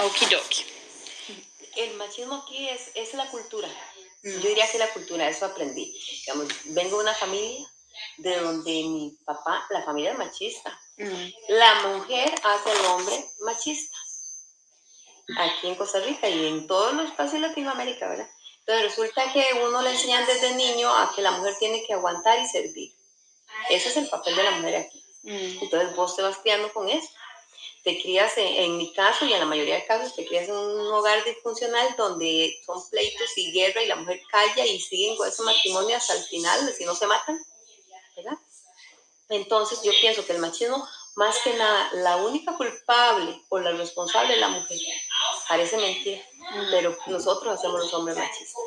Okidoki. El machismo aquí es, es la cultura. Yo diría que la cultura, eso aprendí. Digamos, vengo de una familia de donde mi papá, la familia es machista. La mujer hace al hombre machista. Aquí en Costa Rica y en todos los países de Latinoamérica, ¿verdad? Entonces resulta que uno le enseñan desde niño a que la mujer tiene que aguantar y servir. Ese es el papel de la mujer aquí. Entonces vos te vas criando con eso. Te crías, en, en mi caso y en la mayoría de casos, te crías en un hogar disfuncional donde son pleitos y guerra y la mujer calla y siguen con ese matrimonio hasta el final, si no se matan, ¿verdad? Entonces yo pienso que el machismo, más que nada, la única culpable o la responsable es la mujer. Parece mentira, pero nosotros hacemos los hombres machistas.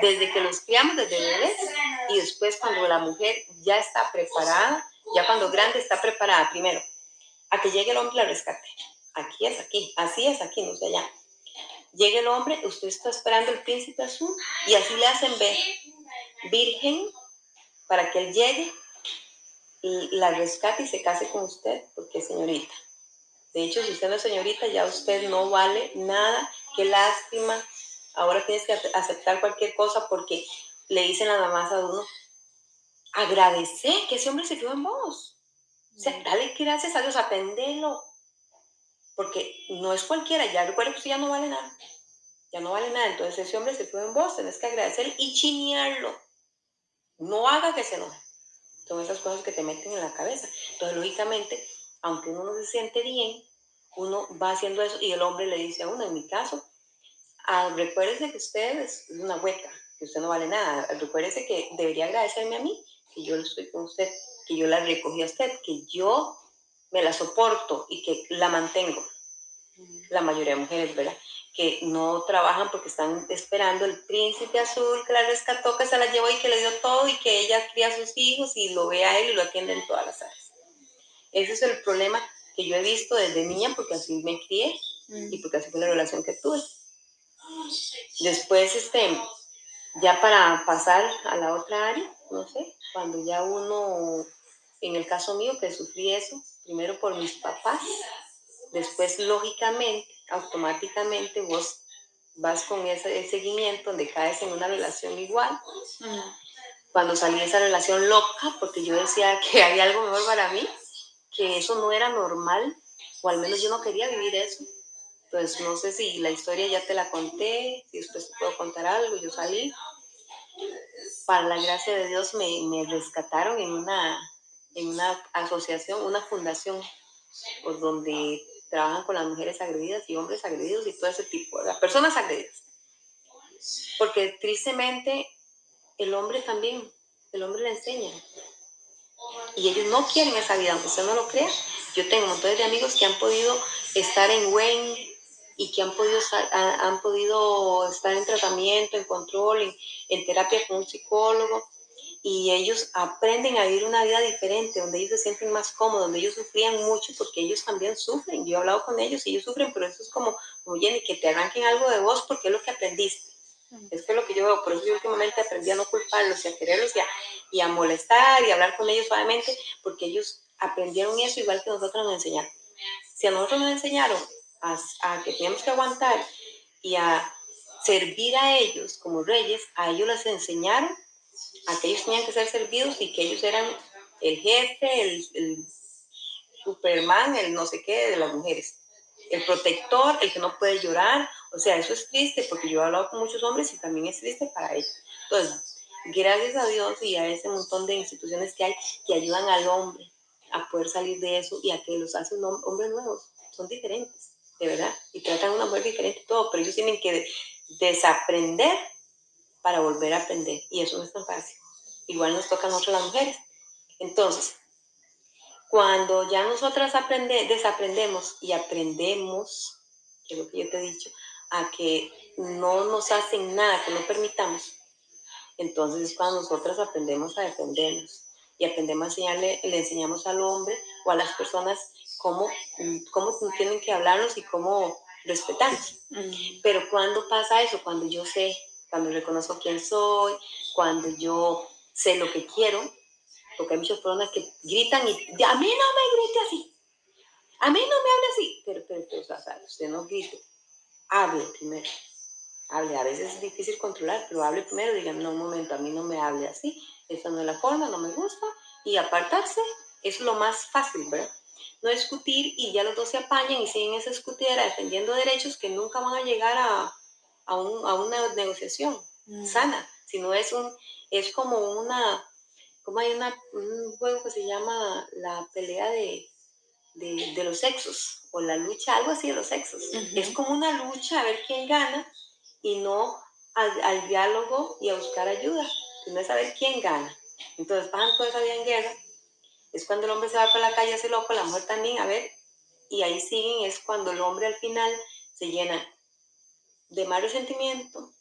Desde que los criamos desde bebés y después cuando la mujer ya está preparada, ya cuando grande está preparada, primero, a que llegue el hombre la rescate. Aquí es aquí, así es aquí, no sé allá. Llega el hombre, usted está esperando el príncipe azul y así le hacen ver virgen para que él llegue y la rescate y se case con usted porque es señorita. De hecho, si usted no es señorita, ya usted no vale nada. Qué lástima. Ahora tienes que aceptar cualquier cosa porque le dicen las mamás a uno, agradece que ese hombre se quedó en vos. O sea, dale gracias a Dios, aprendelo. Porque no es cualquiera, ya recuerda que usted ya no vale nada. Ya no vale nada. Entonces ese hombre se quedó en vos, tenés que agradecer y chinearlo. No haga que se enoje. Son esas cosas que te meten en la cabeza. Entonces, lógicamente, aunque uno no se siente bien, uno va haciendo eso y el hombre le dice a uno, en mi caso, ah, recuérdese que usted es una hueca, que usted no vale nada. Recuérdese que debería agradecerme a mí, que yo estoy con usted, que yo la recogí a usted, que yo me la soporto y que la mantengo. La mayoría de mujeres, ¿verdad? Que no trabajan porque están esperando el príncipe azul que la rescató, que se la llevó y que le dio todo y que ella cría a sus hijos y lo ve a él y lo atiende en todas las áreas. Ese es el problema que yo he visto desde niña porque así me crié y porque así fue la relación que tuve. Después, este, ya para pasar a la otra área, no sé, cuando ya uno, en el caso mío que sufrí eso, primero por mis papás, después lógicamente, automáticamente vos vas con ese, seguimiento donde caes en una relación igual. Cuando salí de esa relación loca, porque yo decía que había algo mejor para mí, que eso no era normal, o al menos yo no quería vivir eso. Entonces, no sé si la historia ya te la conté, si después te puedo contar algo, yo salí. Para la gracia de Dios me, me rescataron en una, en una asociación, una fundación, pues, donde trabajan con las mujeres agredidas y hombres agredidos y todo ese tipo, de personas agredidas. Porque tristemente el hombre también, el hombre le enseña. Y ellos no quieren esa vida, aunque usted no lo crea. Yo tengo montones de amigos que han podido estar en WEN y que han podido, han podido estar en tratamiento, en control, en, en terapia con un psicólogo y ellos aprenden a vivir una vida diferente, donde ellos se sienten más cómodos, donde ellos sufrían mucho porque ellos también sufren. Yo he hablado con ellos y ellos sufren, pero eso es como, como Jenny, que te arranquen algo de vos porque es lo que aprendiste. Eso es lo que yo veo, por eso yo últimamente aprendí a no culparlos y a quererlos y a, y a molestar y a hablar con ellos suavemente, porque ellos aprendieron eso igual que nosotros nos enseñaron. Si a nosotros nos enseñaron a, a que teníamos que aguantar y a servir a ellos como reyes, a ellos les enseñaron a que ellos tenían que ser servidos y que ellos eran el jefe, el, el Superman, el no sé qué de las mujeres, el protector, el que no puede llorar. O sea, eso es triste porque yo he hablado con muchos hombres y también es triste para ellos. Entonces, gracias a Dios y a ese montón de instituciones que hay que ayudan al hombre a poder salir de eso y a que los hacen hombres nuevos. Son diferentes, de verdad, y tratan a una mujer diferente todo, pero ellos tienen que desaprender para volver a aprender. Y eso no es tan fácil. Igual nos toca a nosotros las mujeres. Entonces, cuando ya nosotras aprende, desaprendemos y aprendemos, que es lo que yo te he dicho, a que no nos hacen nada, que no permitamos, entonces es cuando nosotras aprendemos a defendernos y aprendemos a enseñarle, le enseñamos al hombre o a las personas cómo, cómo tienen que hablarnos y cómo respetarnos. Pero cuando pasa eso, cuando yo sé cuando reconozco quién soy, cuando yo sé lo que quiero, porque hay muchas personas que gritan y a mí no me grite así, a mí no me hable así, pero, pero, pero o sea, usted no grite, hable primero. Hable, a veces es difícil controlar, pero hable primero, digan, no, un momento, a mí no me hable así, esa no es la forma, no me gusta, y apartarse es lo más fácil, ¿verdad? No discutir y ya los dos se apañan y siguen esa discutida defendiendo derechos que nunca van a llegar a, a, un, a una negociación mm. sana, sino es, un, es como una, como hay una, un juego que se llama la pelea de, de, de los sexos, o la lucha, algo así de los sexos. Es como una lucha a ver quién gana y no al, al diálogo y a buscar ayuda, sino es saber quién gana. Entonces pasan toda esa vida en guerra, es cuando el hombre se va para la calle, hace loco, la mujer también, a ver, y ahí siguen, es cuando el hombre al final se llena de más resentimiento,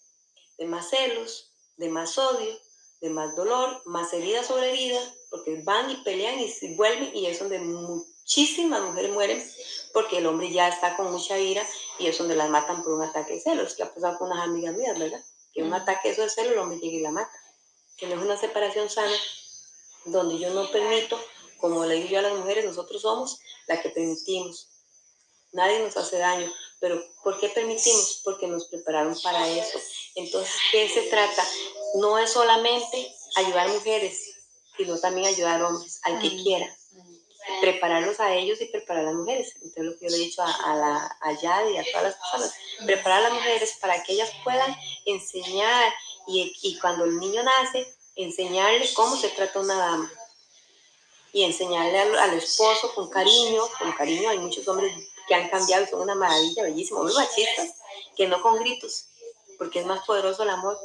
de más celos, de más odio, de más dolor, más herida sobre herida, porque van y pelean y vuelven y es donde muchísimas mujeres mueren porque el hombre ya está con mucha ira y es donde las matan por un ataque de celos, que ha pasado con unas amigas mías, ¿verdad? Que un ataque de celos el hombre llega y la mata. Que no es una separación sana donde yo no permito, como le digo yo a las mujeres, nosotros somos la que permitimos. Nadie nos hace daño, pero ¿por qué permitimos? Porque nos prepararon para eso. Entonces, ¿qué se trata? No es solamente ayudar a mujeres, sino también ayudar a hombres, al que quiera. Prepararlos a ellos y preparar a las mujeres. Entonces, lo que yo le he dicho a, la, a Yad y a todas las personas, preparar a las mujeres para que ellas puedan enseñar y, y cuando el niño nace, enseñarle cómo se trata una dama y enseñarle al, al, esposo con cariño, con cariño, hay muchos hombres que han cambiado y son una maravilla, bellísimo, muy machistas, que no con gritos, porque es más poderoso el amor.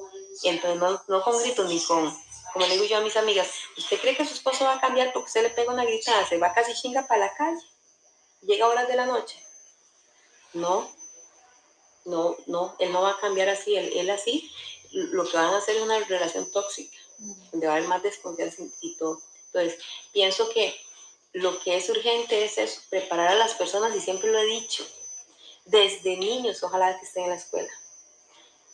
Y entonces no, no con gritos ni con, como le digo yo a mis amigas, ¿usted cree que su esposo va a cambiar porque usted le pega una gritada? Se va casi chinga para la calle, llega a horas de la noche. No, no, no, él no va a cambiar así, él, él así, lo que van a hacer es una relación tóxica, donde va a haber más desconfianza y todo. Entonces, pienso que lo que es urgente es eso, preparar a las personas, y siempre lo he dicho, desde niños, ojalá que estén en la escuela.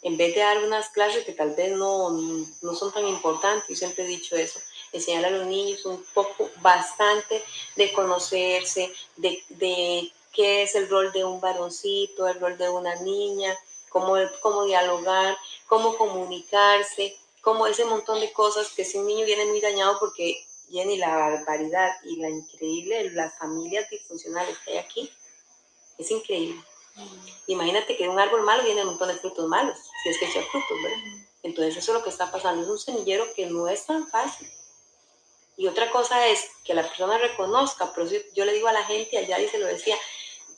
En vez de dar unas clases que tal vez no, no son tan importantes, yo siempre he dicho eso, enseñar a los niños un poco, bastante de conocerse, de, de qué es el rol de un varoncito, el rol de una niña, cómo, cómo dialogar, cómo comunicarse, cómo ese montón de cosas que si un niño viene muy dañado porque Jenny, la barbaridad y la increíble, las familias disfuncionales que hay aquí, es increíble. Mm. Imagínate que de un árbol malo viene un montón de frutos malos, si es que echa frutos, ¿verdad? Mm. Entonces eso es lo que está pasando, es un semillero que no es tan fácil. Y otra cosa es que la persona reconozca, pero yo le digo a la gente, allá y se lo decía,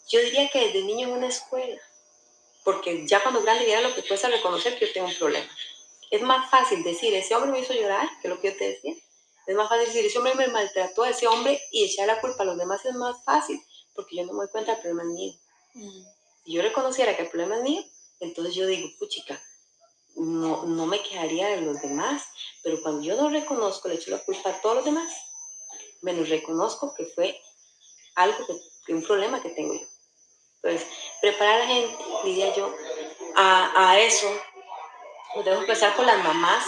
yo diría que desde niño en una escuela, porque ya cuando grande viera lo que cuesta reconocer que yo tengo un problema. Es más fácil decir, ese hombre me hizo llorar, que lo que yo te decía, es más fácil decir, ese hombre me maltrató a ese hombre y echar la culpa a los demás es más fácil, porque yo no me doy cuenta del problema es mío. Mm. Si yo reconociera que el problema es mío, entonces yo digo, puchica, no, no me quejaría de los demás, pero cuando yo no reconozco, le echo la culpa a todos los demás, menos reconozco que fue algo, que, un problema que tengo yo. Entonces, preparar a la gente, diría yo, a, a eso, debo empezar con las mamás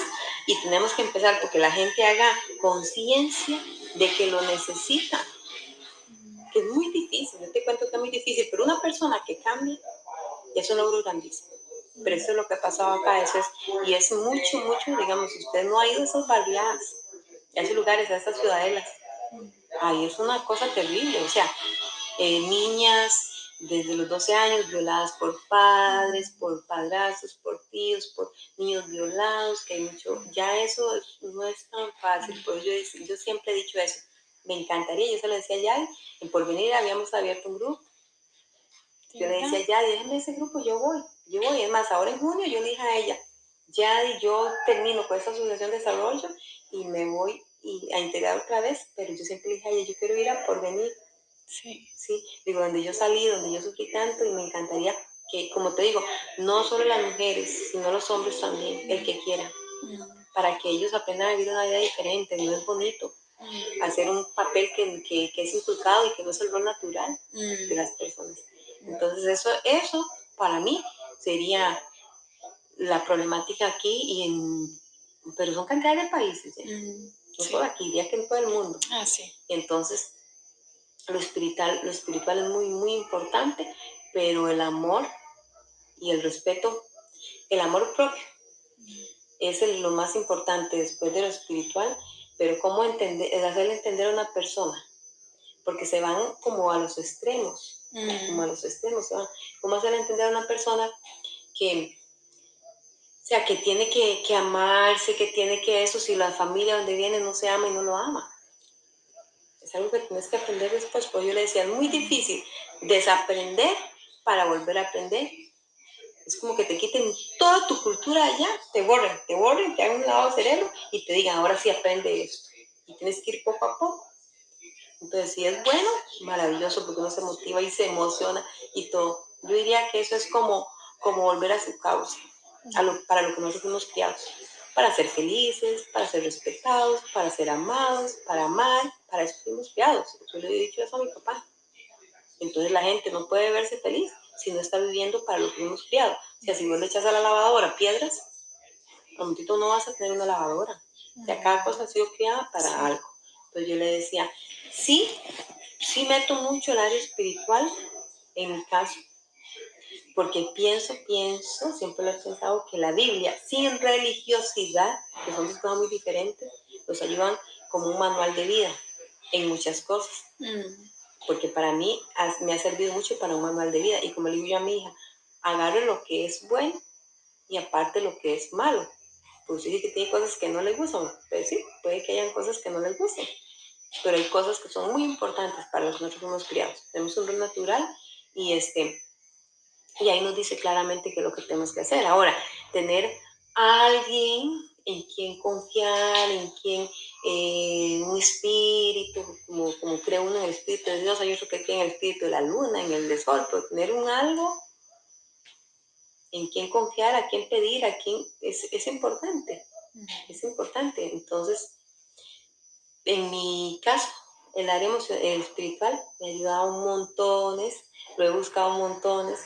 y tenemos que empezar porque la gente haga conciencia de que lo necesita. Que es muy difícil, yo te cuento que es muy difícil, pero una persona que cambie es un logro grandísimo. Pero eso es lo que ha pasado acá, eso es, y es mucho, mucho, digamos, usted no ha ido a esas barriadas, a esos lugares, a esas ciudadelas, ahí es una cosa terrible, o sea, eh, niñas, desde los 12 años violadas por padres, por padrastros, por tíos, por niños violados, que hay mucho, ya eso no es tan fácil, pues yo, yo siempre he dicho eso, me encantaría, yo se lo decía ya, en Porvenir habíamos abierto un grupo, yo le decía ya, déjenme ese grupo, yo voy, yo voy, es más, ahora en junio yo le dije a ella, ya yo termino con esta asociación de desarrollo y me voy y a integrar otra vez, pero yo siempre le dije a ella, yo quiero ir a Porvenir, Sí. Sí, digo, donde yo salí, donde yo sufrí tanto y me encantaría que, como te digo, no solo las mujeres, sino los hombres también, el que quiera, mm. para que ellos aprendan a vivir una vida diferente, no es bonito, mm. hacer un papel que, que, que, es inculcado y que no es el rol natural de mm. las personas. Entonces eso, eso para mí sería la problemática aquí y en, pero son cantidad de países, ¿eh? no solo aquí, diría que en todo el mundo. Ah, sí. Entonces, lo espiritual, lo espiritual es muy, muy importante, pero el amor y el respeto, el amor propio. Es lo más importante después de lo espiritual, pero cómo entender, hacerle entender a una persona, porque se van como a los extremos, como a los extremos, se van. ¿Cómo hacerle entender a una persona que, o sea, que tiene que, que amarse, que tiene que eso, si la familia donde viene no se ama y no lo ama? Es algo que tienes que aprender después, pues yo le decía, es muy difícil desaprender para volver a aprender. Es como que te quiten toda tu cultura allá, te borren, te borren, te hagan un lavado cerebro y te digan, ahora sí aprende esto. Y tienes que ir poco a poco. Entonces, si es bueno, maravilloso, porque uno se motiva y se emociona y todo. Yo diría que eso es como, como volver a su causa, para lo que nosotros fuimos criados. Para ser felices, para ser respetados, para ser amados, para amar, para eso fuimos criados. Yo le he dicho eso a mi papá. Entonces la gente no puede verse feliz si no está viviendo para lo que hemos criado. O sea, si vos le echas a la lavadora piedras, a momentito no vas a tener una lavadora. O sea, cada cosa ha sido criada para algo. Entonces yo le decía, sí, sí meto mucho el área espiritual en mi caso, porque pienso, pienso, siempre lo he pensado, que la Biblia, sin religiosidad, que son dos cosas muy diferentes, nos ayudan como un manual de vida en muchas cosas. Mm porque para mí me ha servido mucho para un manual de vida. Y como le digo yo a mi hija, agarre lo que es bueno y aparte lo que es malo. Pues sí que tiene cosas que no le gustan, pues sí, puede que hayan cosas que no les gusten, pero hay cosas que son muy importantes para los que nosotros fuimos criados. Tenemos un rol natural y este y ahí nos dice claramente qué es lo que tenemos que hacer. Ahora, tener a alguien en quien confiar, en quien eh, un espíritu, como, como cree uno en el espíritu de Dios, hay otro que cree en el espíritu de la luna, en el de sol, pero tener un algo en quien confiar, a quien pedir, a quien es, es importante, es importante. Entonces, en mi caso, el área el espiritual me ha ayudado un montones, lo he buscado montones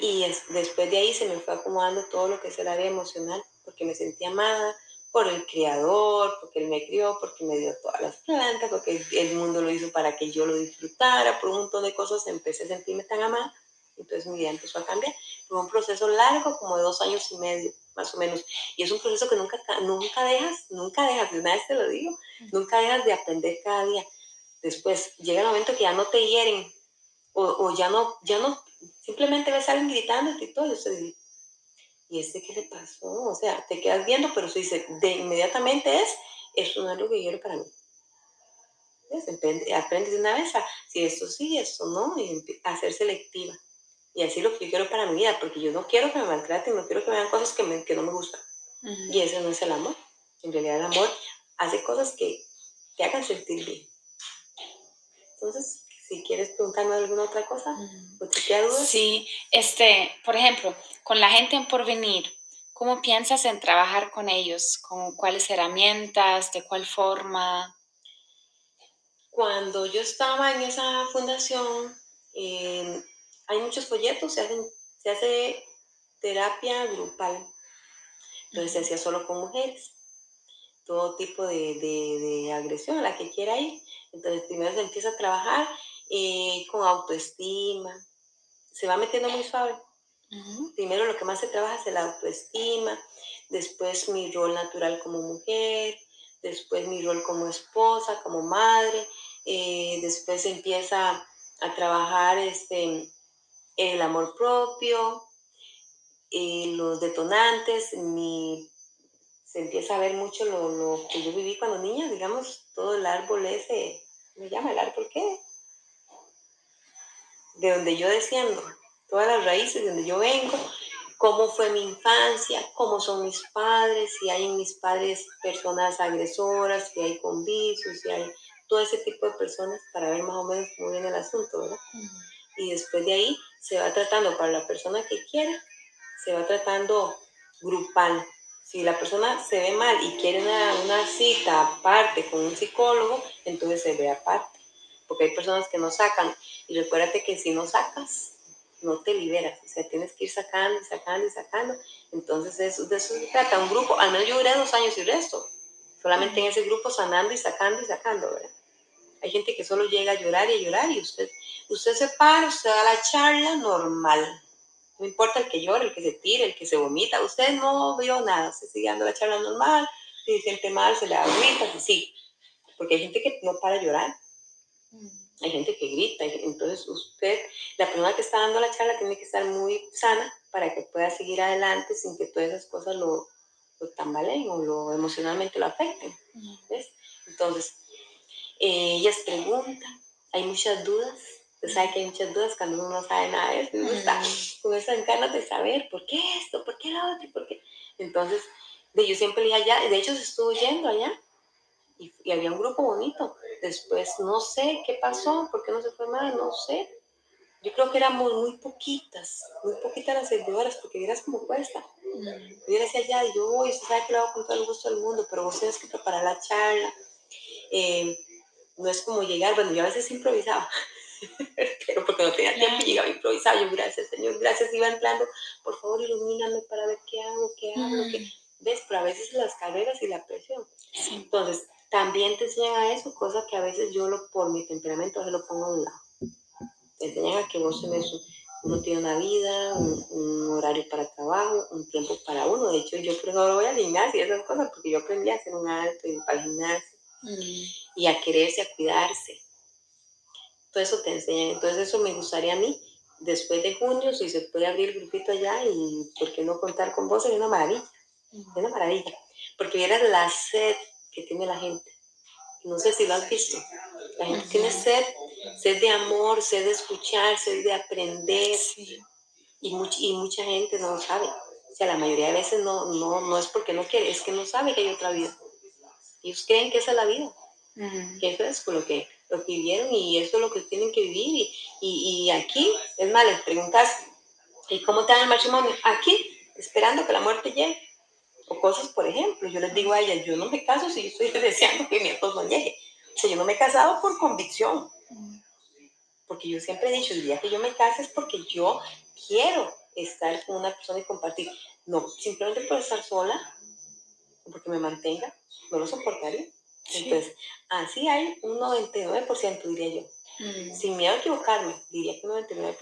y después de ahí se me fue acomodando todo lo que es el área emocional, porque me sentía amada, por el creador, porque él me crió, porque me dio todas las plantas, porque el mundo lo hizo para que yo lo disfrutara, por un montón de cosas empecé a sentirme tan amada, entonces mi vida empezó a cambiar. Fue un proceso largo, como de dos años y medio, más o menos, y es un proceso que nunca, nunca dejas, nunca dejas, de una vez te lo digo, nunca dejas de aprender cada día. Después llega el momento que ya no te hieren, o, o ya no, ya no, simplemente ves a alguien gritando y todo, eso ¿y este qué le pasó? O sea, te quedas viendo, pero se dice, de inmediatamente es, esto no es lo que quiero para mí. Aprendes de una vez a, si esto sí, esto no, y a ser selectiva. Y así lo que yo quiero para mi vida, porque yo no quiero que me maltraten, no quiero que me hagan cosas que, que no me gustan. Y ese no es el amor. En realidad el amor hace cosas que te hagan sentir bien. Entonces, si quieres preguntarme alguna otra cosa, Sí, este, por ejemplo, con la gente en porvenir, ¿cómo piensas en trabajar con ellos? ¿Con cuáles herramientas? ¿De cuál forma? Cuando yo estaba en esa fundación, em, hay muchos folletos, se, hacen, se hace terapia grupal. Entonces se hacía solo con mujeres. Todo tipo de, de, de agresión a la que quiera ir. Entonces primero se empieza a trabajar eh, con autoestima. Se va metiendo muy suave. Primero lo que más se trabaja es la autoestima, después mi rol natural como mujer, después mi rol como esposa, como madre, eh, después empieza a trabajar este, el amor propio, eh, los detonantes, mi, se empieza a ver mucho lo, lo, que yo viví cuando niña, digamos, todo el árbol ese, ¿me llama el árbol qué? de donde yo desciendo, todas las raíces de donde yo vengo, cómo fue mi infancia, cómo son mis padres, si hay en mis padres personas agresoras, si hay con vicios, si hay todo ese tipo de personas para ver más o menos cómo viene el asunto, ¿verdad? Y después de ahí se va tratando para la persona que quiere, se va tratando grupal. Si la persona se ve mal y quiere una, una cita aparte con un psicólogo, entonces se ve aparte porque hay personas que no sacan. Y recuérdate que si no sacas, no te liberas, o sea, tienes que ir sacando y sacando y sacando. Entonces, eso, de eso se trata. Un grupo, al menos yo duré dos años y resto, solamente en ese grupo sanando y sacando y sacando, ¿verdad? Hay gente que solo llega a llorar y a llorar y usted, usted se para, usted da la charla normal, No importa el que llore, el que se tire, el que se vomita. Usted no vio nada, se sigue dando la charla normal, si se siente mal, se le agüita, sí. Porque hay gente que no para llorar. Hay gente que grita. Entonces usted, la persona que está dando la charla tiene que estar muy sana para que pueda seguir adelante sin que todas esas cosas lo, lo tambaleen o lo emocionalmente lo afecten. ¿ves? Entonces, eh, ellas preguntan, hay muchas dudas Usted sabe que hay muchas dudas cuando uno no sabe nada de eso. Uno está con esas ganas de saber por qué esto, por qué lo otro, por qué. Entonces, de, yo siempre dije allá, de hecho se estuvo yendo allá y, y, había un grupo bonito. Después, no sé qué pasó, por qué no se fue más, no sé. Yo creo que éramos muy poquitas, muy poquitas las seguidoras, porque vieras cómo cuesta. Yo decía allá, yo voy, usted sabe que lo hago con todo el gusto del mundo, pero vos tienes que preparar la charla. Eh, no es como llegar, bueno, yo a veces improvisaba, pero porque no tenía tiempo y llegaba improvisado. Yo, gracias, Señor, gracias, iba entrando, por favor, ilumíname para ver qué hago, qué hago, qué. ¿Ves? Pero a veces las carreras y la presión. Entonces, también te enseñan a eso, cosa que a veces yo lo, por mi temperamento se lo pongo a un lado. Te enseñan a que vos tenés, uno tiene una vida, un, horario para trabajo, un tiempo para uno. De hecho, yo por eso voy al gimnasio y esas cosas, porque yo aprendí a hacer un alto, y para el gimnasio, mm. y a quererse, a cuidarse todo eso te enseñan. Entonces eso me gustaría a mí, después de junio, si se puede abrir el grupito allá y por qué no contar con vos, sería una maravilla, es una maravilla, porque vieras la sed que tiene la gente. No sé si lo has visto. La gente tiene sed, sed de amor, sed de escuchar, sed de aprender. Y, y mucha gente no lo sabe. O sea, la mayoría de veces no, no, no es porque no quiere, es que no sabe que hay otra vida. Ellos creen que esa es la vida. Que eso es lo que lo que vivieron y eso es lo que tienen que vivir. Y, y, aquí, es más, les preguntas, ¿y cómo dan el matrimonio? Aquí, esperando que la muerte llegue. O cosas, por ejemplo, yo les digo a ellas, yo no me caso si estoy deseando que mi esposo no llegue. O sea, yo no me he casado por convicción. Porque yo siempre he dicho, el día que yo me case es porque yo quiero estar con una persona y compartir. No, simplemente por estar sola, porque me mantenga, no lo soportaría. Entonces, así hay un 99%, diría yo. Mm. Sin miedo a equivocarme, diría que un 99%.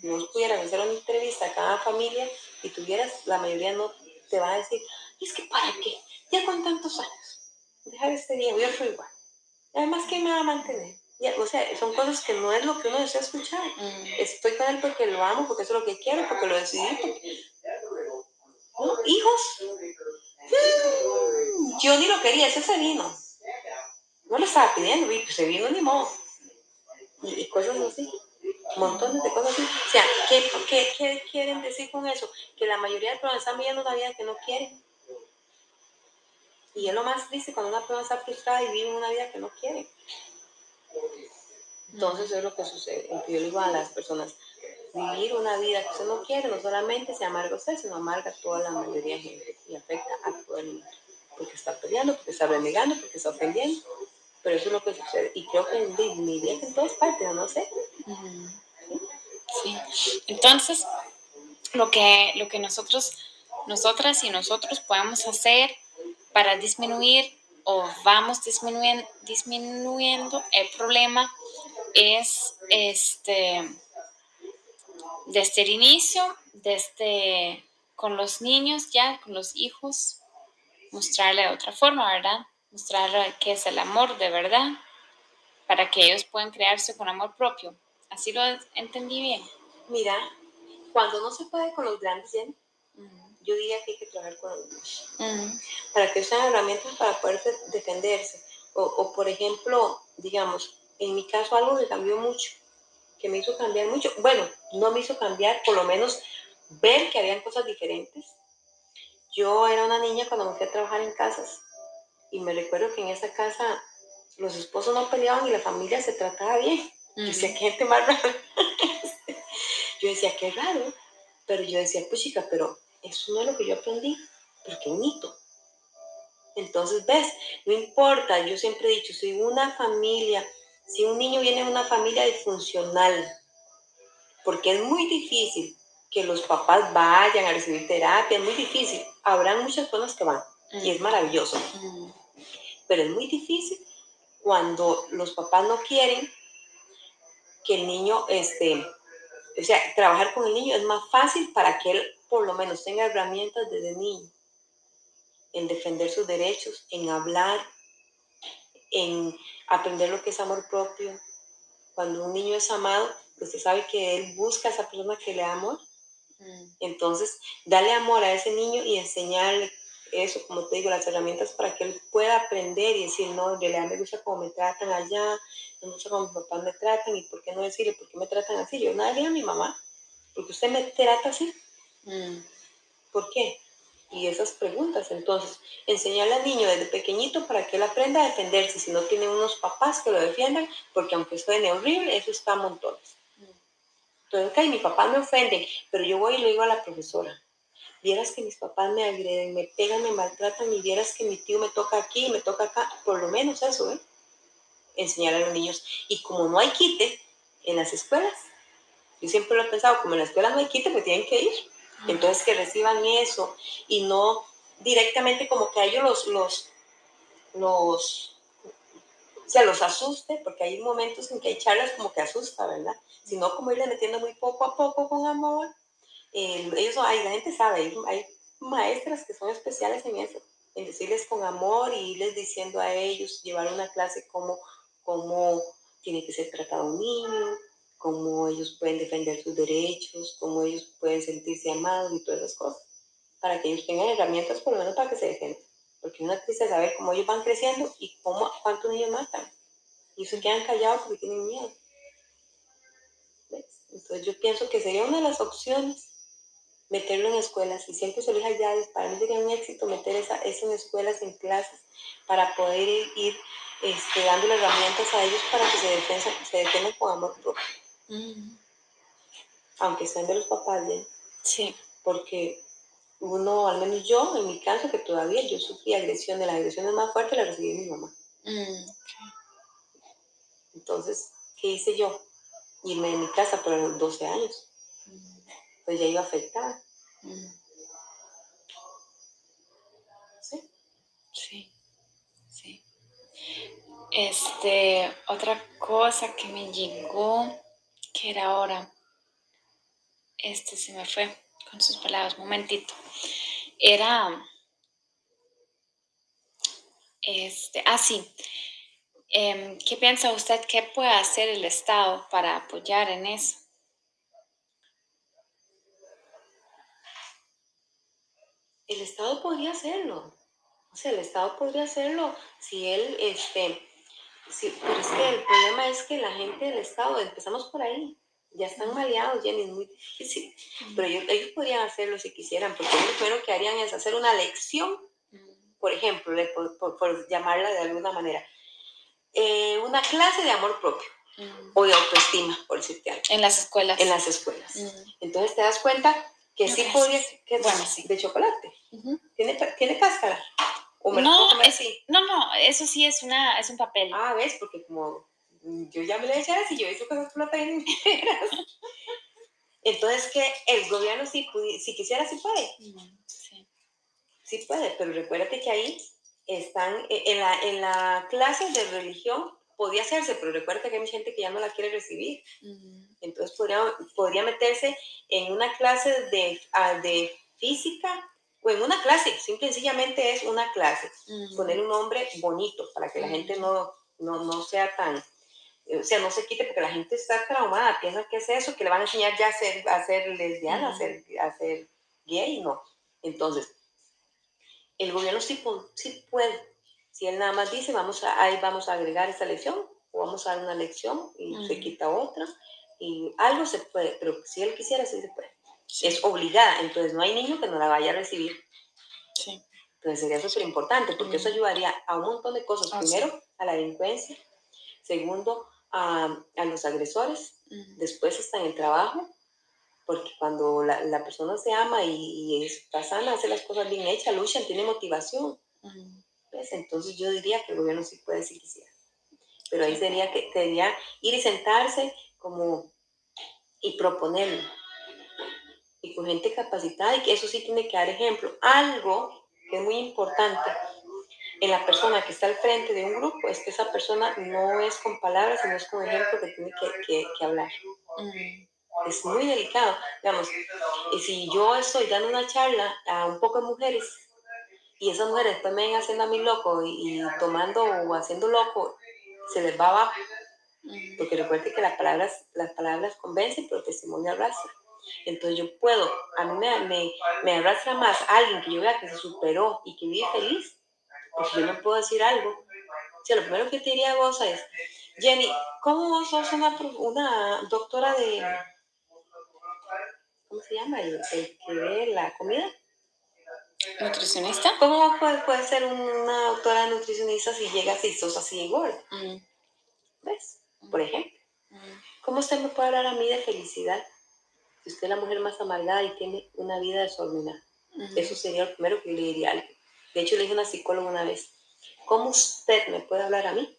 Si vos pudieras hacer una entrevista a cada familia y tuvieras, la mayoría no te va a decir, es que ¿para qué? Ya con tantos años, dejar este día, yo soy igual. Además, ¿quién me va a mantener? o sea, son cosas que no es lo que uno desea escuchar. Mm. Estoy con él porque lo amo, porque eso es lo que quiero, porque lo decidí. Hijos, yo ni lo quería, ese se vino. No lo estaba pidiendo, y pues se vino ni modo. Y, cosas así, montones de cosas así. O sea, ¿qué, qué, qué quieren decir con eso? Que la mayoría de personas están viviendo una vida que no quieren. Y es lo más triste cuando una persona está frustrada y vive una vida que no quiere. Entonces eso es lo que sucede. Yo le digo a las personas, vivir una vida que usted no quiere, no solamente se amarga usted, sino amarga a toda la mayoría de gente y afecta a todo el mundo. Porque está peleando, porque está renegando, porque está ofendiendo. Pero eso es lo que sucede. Y creo que en mi vida en todas partes, no sé. Sí. Entonces, lo que, lo que nosotros, nosotras y nosotros podemos hacer para disminuir o vamos disminuyendo, disminuyendo el problema es este desde el inicio, desde con los niños ya, con los hijos, mostrarle de otra forma, ¿verdad? Mostrarle qué es el amor de verdad, para que ellos puedan crearse con amor propio. Así lo entendí bien. Mira, cuando no se puede con los grandes, yo diría que hay que trabajar con los niños, para que sean herramientas para poder defenderse. O, o, por ejemplo, digamos, en mi caso algo que cambió mucho que me hizo cambiar mucho. Bueno, no me hizo cambiar, por lo menos ver que habían cosas diferentes. Yo era una niña cuando me fui a trabajar en casas y me recuerdo que en esa casa los esposos no peleaban y la familia se trataba bien. Yo decía, qué gente más rara. yo decía, qué raro. Pero yo decía, pues chica, pero eso no es lo que yo aprendí, pero qué bonito. Entonces, ves, no importa, yo siempre he dicho, si una familia si un niño viene de una familia disfuncional, porque es muy difícil que los papás vayan a recibir terapia, es muy difícil. Habrán muchas personas que van y es maravilloso, mm. pero es muy difícil cuando los papás no quieren que el niño este, o sea, trabajar con el niño es más fácil para que él por lo menos tenga herramientas desde niño en defender sus derechos, en hablar, en aprender lo que es amor propio. Cuando un niño es amado, usted sabe que él busca a esa persona que le da amor. Mm. Entonces, dale amor a ese niño y enseñarle eso, como te digo, las herramientas para que él pueda aprender y decir, no, en realidad me gusta cómo me tratan allá, me gusta cómo mis papás me tratan y por qué no decirle por qué me tratan así. Yo nada le a mi mamá, porque usted me trata así. Mm. ¿Por qué? Y esas preguntas. Entonces, enseñarle al niño desde pequeñito para que él aprenda a defenderse si no tiene unos papás que lo defiendan, porque aunque suene horrible, eso está a montones. Entonces, ok, mi papá me ofende, pero yo voy y le digo a la profesora, vieras que mis papás me agreden, me pegan, me maltratan y vieras que mi tío me toca aquí me toca acá, por lo menos eso, ¿eh? Enseñar a los niños. Y como no hay quite en las escuelas, yo siempre lo he pensado, como en la escuela no hay quite, me tienen que ir. Entonces que reciban eso y no directamente como que a ellos los, los, los, se los asuste, porque hay momentos en que hay charlas como que asusta, ¿verdad? Sino como irle metiendo muy poco a poco con amor. Ellos, la gente sabe, hay, maestras que son especiales en eso, en decirles con amor y irles diciendo a ellos, llevar una clase como, como tiene que ser tratado un niño, cómo ellos pueden defender sus derechos, cómo ellos pueden sentirse amados y todas esas cosas, para que ellos tengan herramientas por lo menos para que se defiendan. Porque una triste saber cómo ellos van creciendo y cómo, cuántos niños matan. Y se quedan callados porque tienen miedo. Entonces yo pienso que sería una de las opciones meterlo en escuelas y siempre se lo dije ya, para mí sería un éxito meter esa, eso en escuelas, en clases, para poder ir, este, dándole herramientas a ellos para que se, defensa, se defiendan con amor propio. Aunque sean de los papás, ¿eh? Sí. Porque uno, al menos yo, en mi caso, que todavía yo sufrí agresiones, las agresiones más fuertes las recibí de mi mamá. Mm, Entonces, ¿qué hice yo? Irme de mi casa por los 12 años. Mm. Pues ya iba afectada. Mm. ¿Sí? Sí, sí. Este, otra cosa que me llegó que era ahora, este se me fue con sus palabras, momentito, era, este, ah, sí, em, ¿qué piensa usted qué puede hacer el Estado para apoyar en eso? El Estado podría hacerlo. O sea, el Estado podría hacerlo si él, este, Sí, pero es que el problema es que la gente del Estado, empezamos por ahí, ya están maleados, ya es muy difícil. Pero ellos, podrían hacerlo si quisieran, porque lo primero que harían es hacer una lección, por ejemplo, por, llamarla de alguna manera, eh, una clase de amor propio o de autoestima, por decirte algo. En las escuelas. En las escuelas. Entonces te das cuenta que sí podría, que bueno, sí. de chocolate. ¿Tiene, tiene cáscara no, no, no, eso sí es, una, es un papel. Ah, ¿ves? Porque como yo ya me lo he echado y yo he visto cosas proteínas. Entonces, que el gobierno si, si quisiera, sí puede. Sí. sí puede, pero recuérdate que ahí están, e, en la, en la clase de religión podía hacerse, pero recuérdate que hay gente que ya no la quiere recibir. Entonces, podría, podría meterse en una clase de, ah, de física o en una clase, simple y sencillamente es una clase. Poner un nombre bonito para que la gente no, no, no, sea tan, o sea, no se quite porque la gente está traumada, piensa que es eso, que le van a enseñar ya a ser, a ser lesbiana, a, ser, a ser gay, no. Entonces, el gobierno sí, sí puede. Si él nada más dice, vamos a, ahí vamos a agregar esta lección, o vamos a dar una lección y se quita otra, y algo se puede, pero si él quisiera, sí se puede es obligada, entonces no hay niño que no la vaya a recibir. Sí. Entonces sería súper importante porque eso ayudaría a un montón de cosas. Ah, Primero, a la delincuencia. Segundo, a, a los agresores. Después está en el trabajo, porque cuando la, la persona se ama y, y, está sana, hace las cosas bien hechas, lucha, tiene motivación. pues, entonces yo diría que el gobierno sí puede si quisiera. Pero ahí sería que debería ir y sentarse como y proponerlo y con gente capacitada y que eso sí tiene que dar ejemplo. Algo que es muy importante en la persona que está al frente de un grupo es que esa persona no es con palabras, sino es con ejemplo que tiene que, que, hablar. es muy delicado. Digamos, y si yo estoy dando una charla a un poco de mujeres y esas mujeres después me ven haciendo a mí loco y, tomando o haciendo loco, se les va abajo. Porque recuerde que las palabras, las palabras convencen, pero el testimonio arrastra. Entonces yo puedo, a mí me, me, me arrastra más alguien que yo vea que se superó y que vive feliz, porque yo no puedo decir algo. O sea, lo primero que te diría a vos es, Jenny, ¿cómo vos sos una, una doctora de, ¿cómo se llama? El, que ve la comida. ¿Nutricionista? ¿Cómo puede, puede ser una doctora nutricionista si llegas y sos así igual? ¿Ves? Por ejemplo. ¿Cómo usted me puede hablar a mí de felicidad si usted es la mujer más amargada y tiene una vida desordenada? Eso sería lo primero que yo le diría a alguien. De hecho, le dije a una psicóloga una vez, ¿cómo usted me puede hablar a mí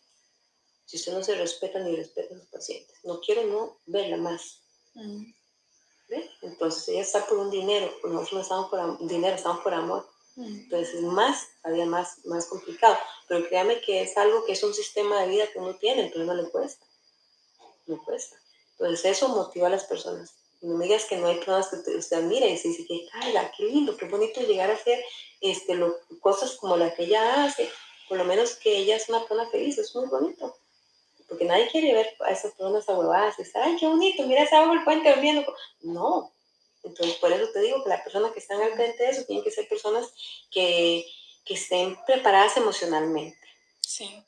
si usted no se respeta ni respeta a sus pacientes? No quiero no verla más. Entonces ella está por un dinero, nosotros no estamos por dinero, estamos por amor. Entonces es más, todavía más, más complicado. Pero créame que es algo que es un sistema de vida que uno tiene, entonces no le cuesta. No cuesta. Entonces eso motiva a las personas. No me digas que no hay personas que usted admira y se dice que, ay, qué lindo, qué bonito llegar a hacer este, lo, cosas como la que ella hace. Por lo menos que ella es una persona feliz, es muy bonito porque nadie quiere ver a esas personas ahuevadas y estar, ay, qué bonito, mira ese agua el puente durmiendo. No. Entonces, por eso te digo que las personas que están al frente de eso tienen que ser personas que, que estén preparadas emocionalmente. Sí.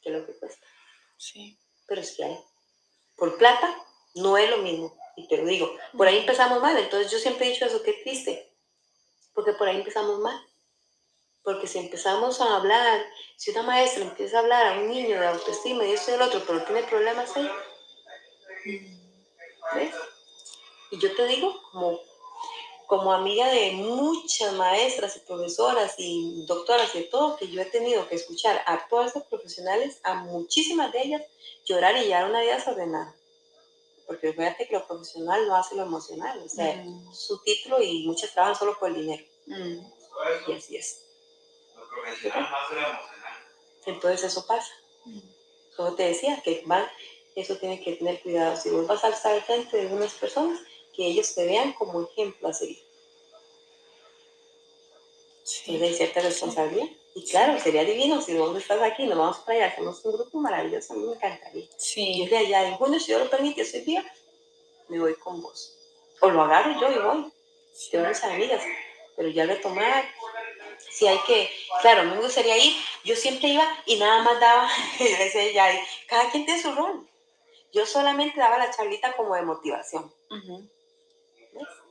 Que es lo que cuesta. Sí. Pero es que hay. Por plata no es lo mismo. Y te lo digo, por ahí empezamos mal. Entonces, yo siempre he dicho eso, qué triste. Porque por ahí empezamos mal. Porque si empezamos a hablar, si una maestra empieza a hablar a un niño de autoestima y eso y el otro, pero tiene problemas ahí, ¿ves? Y yo te digo, como, como amiga de muchas maestras y profesoras y doctoras y todo, que yo he tenido que escuchar a todas esas profesionales, a muchísimas de ellas, llorar y llevar una vida desordenada. Porque fíjate que lo profesional no hace lo emocional, o sea, su título y muchas trabajan solo por el dinero. Y así es. Entonces eso pasa. Como te decía, que va, eso tiene que tener cuidado. Si vos vas a estar al frente de unas personas, que ellos te vean como ejemplo a seguir. Sí. cierta responsabilidad. Y claro, sería divino si vos estás aquí, nos vamos para allá, hacemos un grupo maravilloso, a mí me encantaría. Sí. Y de allá, en junio, si Dios lo permite, ese día, me voy con vos. O lo agarro yo y voy. Tengo muchas amigas, pero ya retomar, si hay que, claro, me gustaría ir, yo siempre iba y nada más daba, ya, cada quien tiene su rol. Yo solamente daba la charlita como de motivación.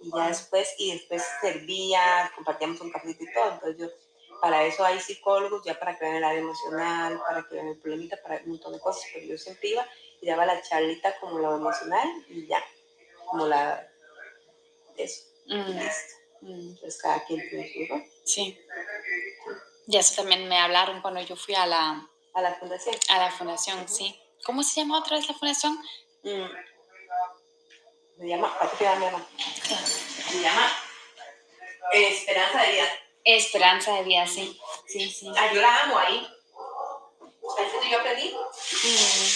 Y ya después, y después servía, compartíamos un café y todo. Entonces yo, para eso hay psicólogos, ya para que vean el área emocional, para que vean el problemita, para un montón de cosas. Pero yo siempre iba y daba la charlita como lo emocional y ya, como la, eso. Listo. Entonces cada quien tiene su rol. Sí. Y eso también me hablaron cuando yo fui a la... A la fundación. A la fundación, sí. ¿Cómo se llama otra vez la fundación? Mm. Se llama, ¿a qué se llama? Se llama Esperanza de Vida. Esperanza de Vida, sí. Sí, sí. Ah, yo la amo ahí. Ahí que yo aprendí. Mm.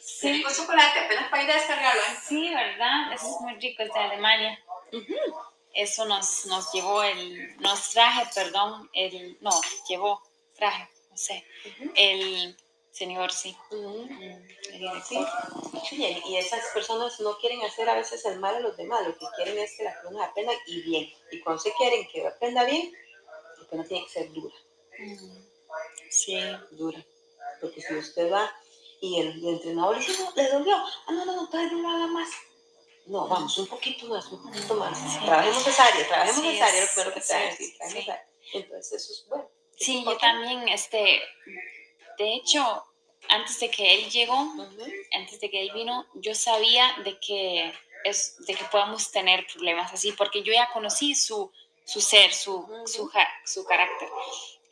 Sí. Rico chocolate, apenas para ir a descargarlo. ¿eh? Sí, ¿verdad? Eso es muy rico, es de Alemania. Eso nos, nos llevó el, nos traje, perdón, el, no, llevó, traje, no sé, el señor, sí. Mm, sí. Y esas personas no quieren hacer a veces el mal a los demás, lo que quieren es que la persona aprenda y bien. Y cuando se quieren que aprenda bien, la pena tiene que ser dura. Sí. Dura. Porque si usted va y el, entrenador le dice, no, le dolió. Ah, no, no, no, todavía no lo haga más. No, vamos, un poquito más, un poquito más. Trabajemos esa área, trabajemos esa área, lo primero que te decir. Entonces, eso es bueno. Sí, yo también, este, de hecho, antes de que él llegó, antes de que él vino, yo sabía de que, es, de que podamos tener problemas así, porque yo ya conocí su, su ser, su, su, su carácter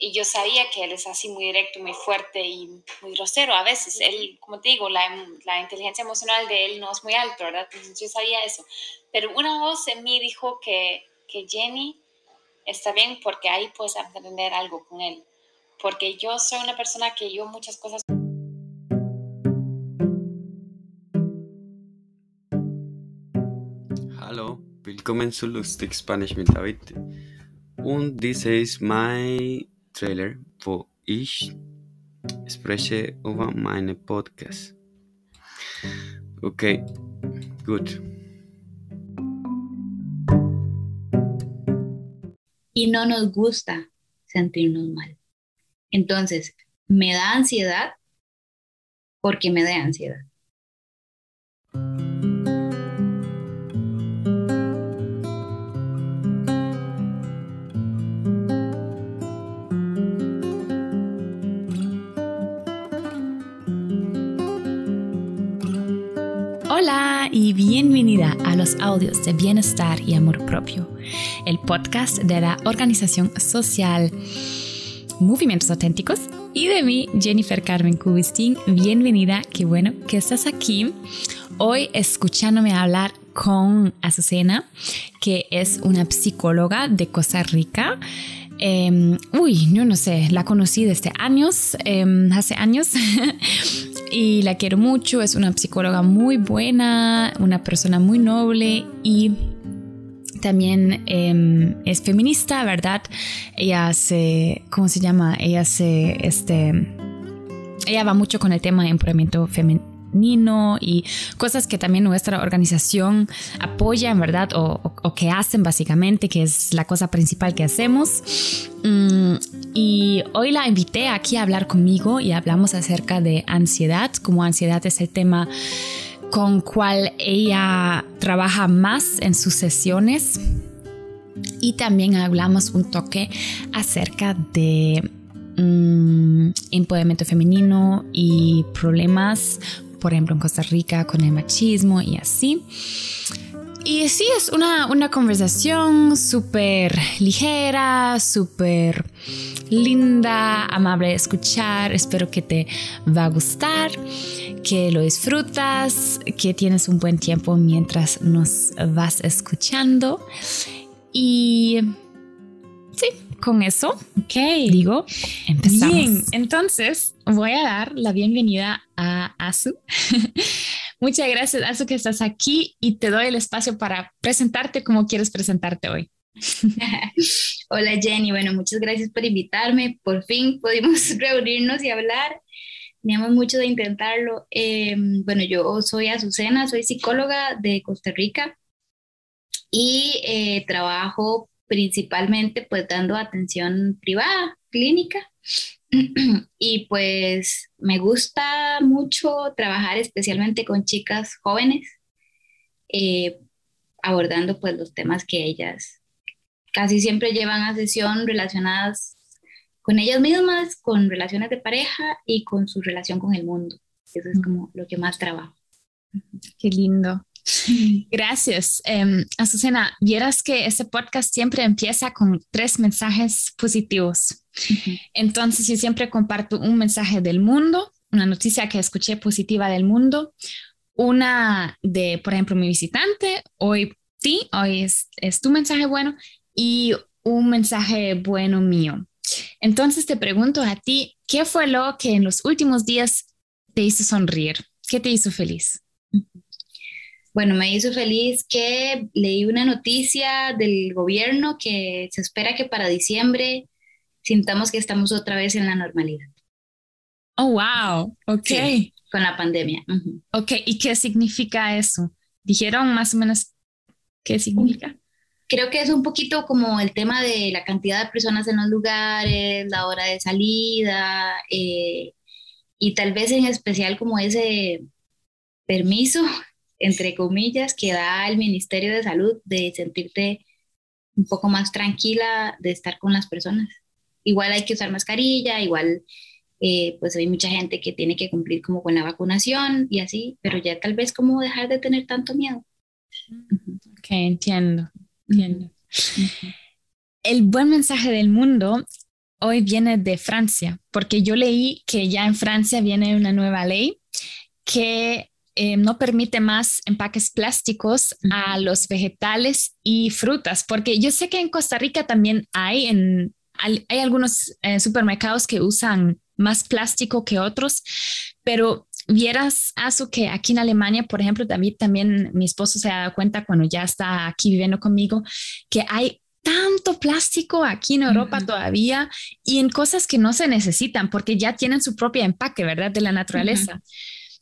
y yo sabía que él es así muy directo, muy fuerte y muy grosero a veces. Él, como te digo, la, la, inteligencia emocional de él no es muy alta, ¿verdad? Entonces yo sabía eso. Pero una voz en mí dijo que, que Jenny está bien porque ahí puedes aprender algo con él porque yo soy una persona que yo muchas cosas... Hallo, willkommen zu Lustig Spanisch mit David. Und dies ist mein Trailer, wo ich spreche über meine Podcast. Okay, gut. Y no nos gusta sentirnos mal. Entonces, me da ansiedad porque me da ansiedad. Hola y bienvenida a los audios de bienestar y amor propio, el podcast de la organización social Movimientos Auténticos y de mí, Jennifer Carmen Cubistín. Bienvenida, qué bueno que estás aquí. Hoy escuchándome hablar con Azucena, que es una psicóloga de Costa Rica. Em, uy, yo no sé, la conocí desde años, em, hace años, y la quiero mucho. Es una psicóloga muy buena, una persona muy noble y también em, es feminista, ¿verdad? Ella se, ¿cómo se llama? Ella se, este, ella va mucho con el tema de empoderamiento femenino y cosas que también nuestra organización apoya, ¿verdad? O, que hacen básicamente, que es la cosa principal que hacemos. Mm, y hoy la invité aquí a hablar conmigo y hablamos acerca de ansiedad, como ansiedad es el tema con cual ella trabaja más en sus sesiones. Y también hablamos un toque acerca de um, empoderamiento femenino y problemas, por ejemplo, en Costa Rica con el machismo y así. Y sí, es una, una conversación súper ligera, súper linda, amable de escuchar. Espero que te va a gustar, que lo disfrutas, que tienes un buen tiempo mientras nos vas escuchando. Y sí, con eso, okay. digo, empezamos. Bien, entonces voy a dar la bienvenida a Azu. Muchas gracias, Azu, que estás aquí y te doy el espacio para presentarte como quieres presentarte hoy. Hola Jenny, bueno, muchas gracias por invitarme. Por fin pudimos reunirnos y hablar. Teníamos mucho de intentarlo. Eh, bueno, yo soy Azucena, soy psicóloga de Costa Rica y eh, trabajo principalmente pues dando atención privada, clínica. y pues me gusta mucho trabajar especialmente con chicas jóvenes, eh, abordando pues los temas que ellas casi siempre llevan a sesión relacionadas con ellas mismas, con relaciones de pareja y con su relación con el mundo. Eso es como lo que más trabajo. Qué lindo. Gracias. Um, Azucena, vieras que este podcast siempre empieza con tres mensajes positivos. Entonces, yo siempre comparto un mensaje del mundo, una noticia que escuché positiva del mundo, una de, por ejemplo, mi visitante, hoy ti, hoy es, es tu mensaje bueno, y un mensaje bueno mío. Entonces, te pregunto a ti, ¿qué fue lo que en los últimos días te hizo sonreír? ¿Qué te hizo feliz? Bueno, me hizo feliz que leí una noticia del gobierno que se espera que para diciembre sintamos que estamos otra vez en la normalidad. Oh, wow. Ok. con la pandemia. Ok, ¿y qué significa eso? ¿Dijeron más o menos qué significa? Creo que es un poquito como el tema de la cantidad de personas en los lugares, la hora de salida, eh, y tal vez en especial como ese permiso entre comillas, que da el Ministerio de Salud de sentirte un poco más tranquila de estar con las personas. Igual hay que usar mascarilla, igual eh, pues hay mucha gente que tiene que cumplir como con la vacunación y así, pero ya tal vez como dejar de tener tanto miedo. Ok, entiendo, entiendo. El buen mensaje del mundo hoy viene de Francia, porque yo leí que ya en Francia viene una nueva ley que eh, no permite más empaques plásticos a los vegetales y frutas, porque yo sé que en Costa Rica también hay, en, hay algunos eh, supermercados que usan más plástico que otros, pero vieras, Azu, que aquí en Alemania, por ejemplo, también, también mi esposo se da cuenta cuando ya está aquí viviendo conmigo, que hay tanto plástico aquí en Europa todavía y en cosas que no se necesitan porque ya tienen su propio empaque, ¿verdad? De la naturaleza.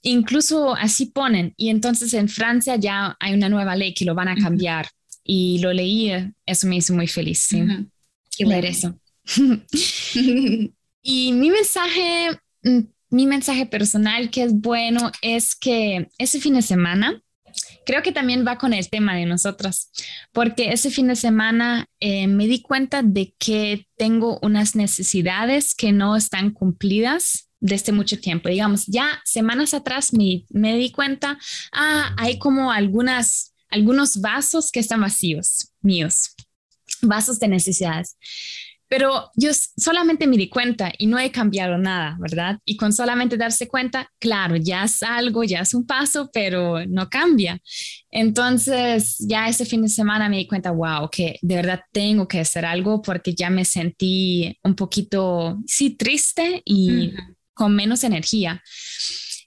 Incluso así ponen. Y entonces en Francia ya hay una nueva ley que lo van a cambiar. Y lo leí, eso me hizo muy feliz. Sí. Leer eso. y mi mensaje, mm, mi mensaje personal que es bueno es que ese fin de semana, creo que también va con el tema de nosotras, porque ese fin de semana eh, me di cuenta de que tengo unas necesidades que no están cumplidas desde mucho tiempo. Digamos, ya semanas atrás me, me di cuenta, ah, hay como algunas, algunos vasos que están vacíos míos, vasos de necesidades. Pero yo solamente me di cuenta y no he cambiado nada, ¿verdad? Y con solamente darse cuenta, claro, ya es algo, ya es un paso, pero no cambia. Entonces, ya ese fin de semana me di cuenta, wow, que de verdad tengo que hacer algo porque ya me sentí un poquito, sí, triste y con menos energía.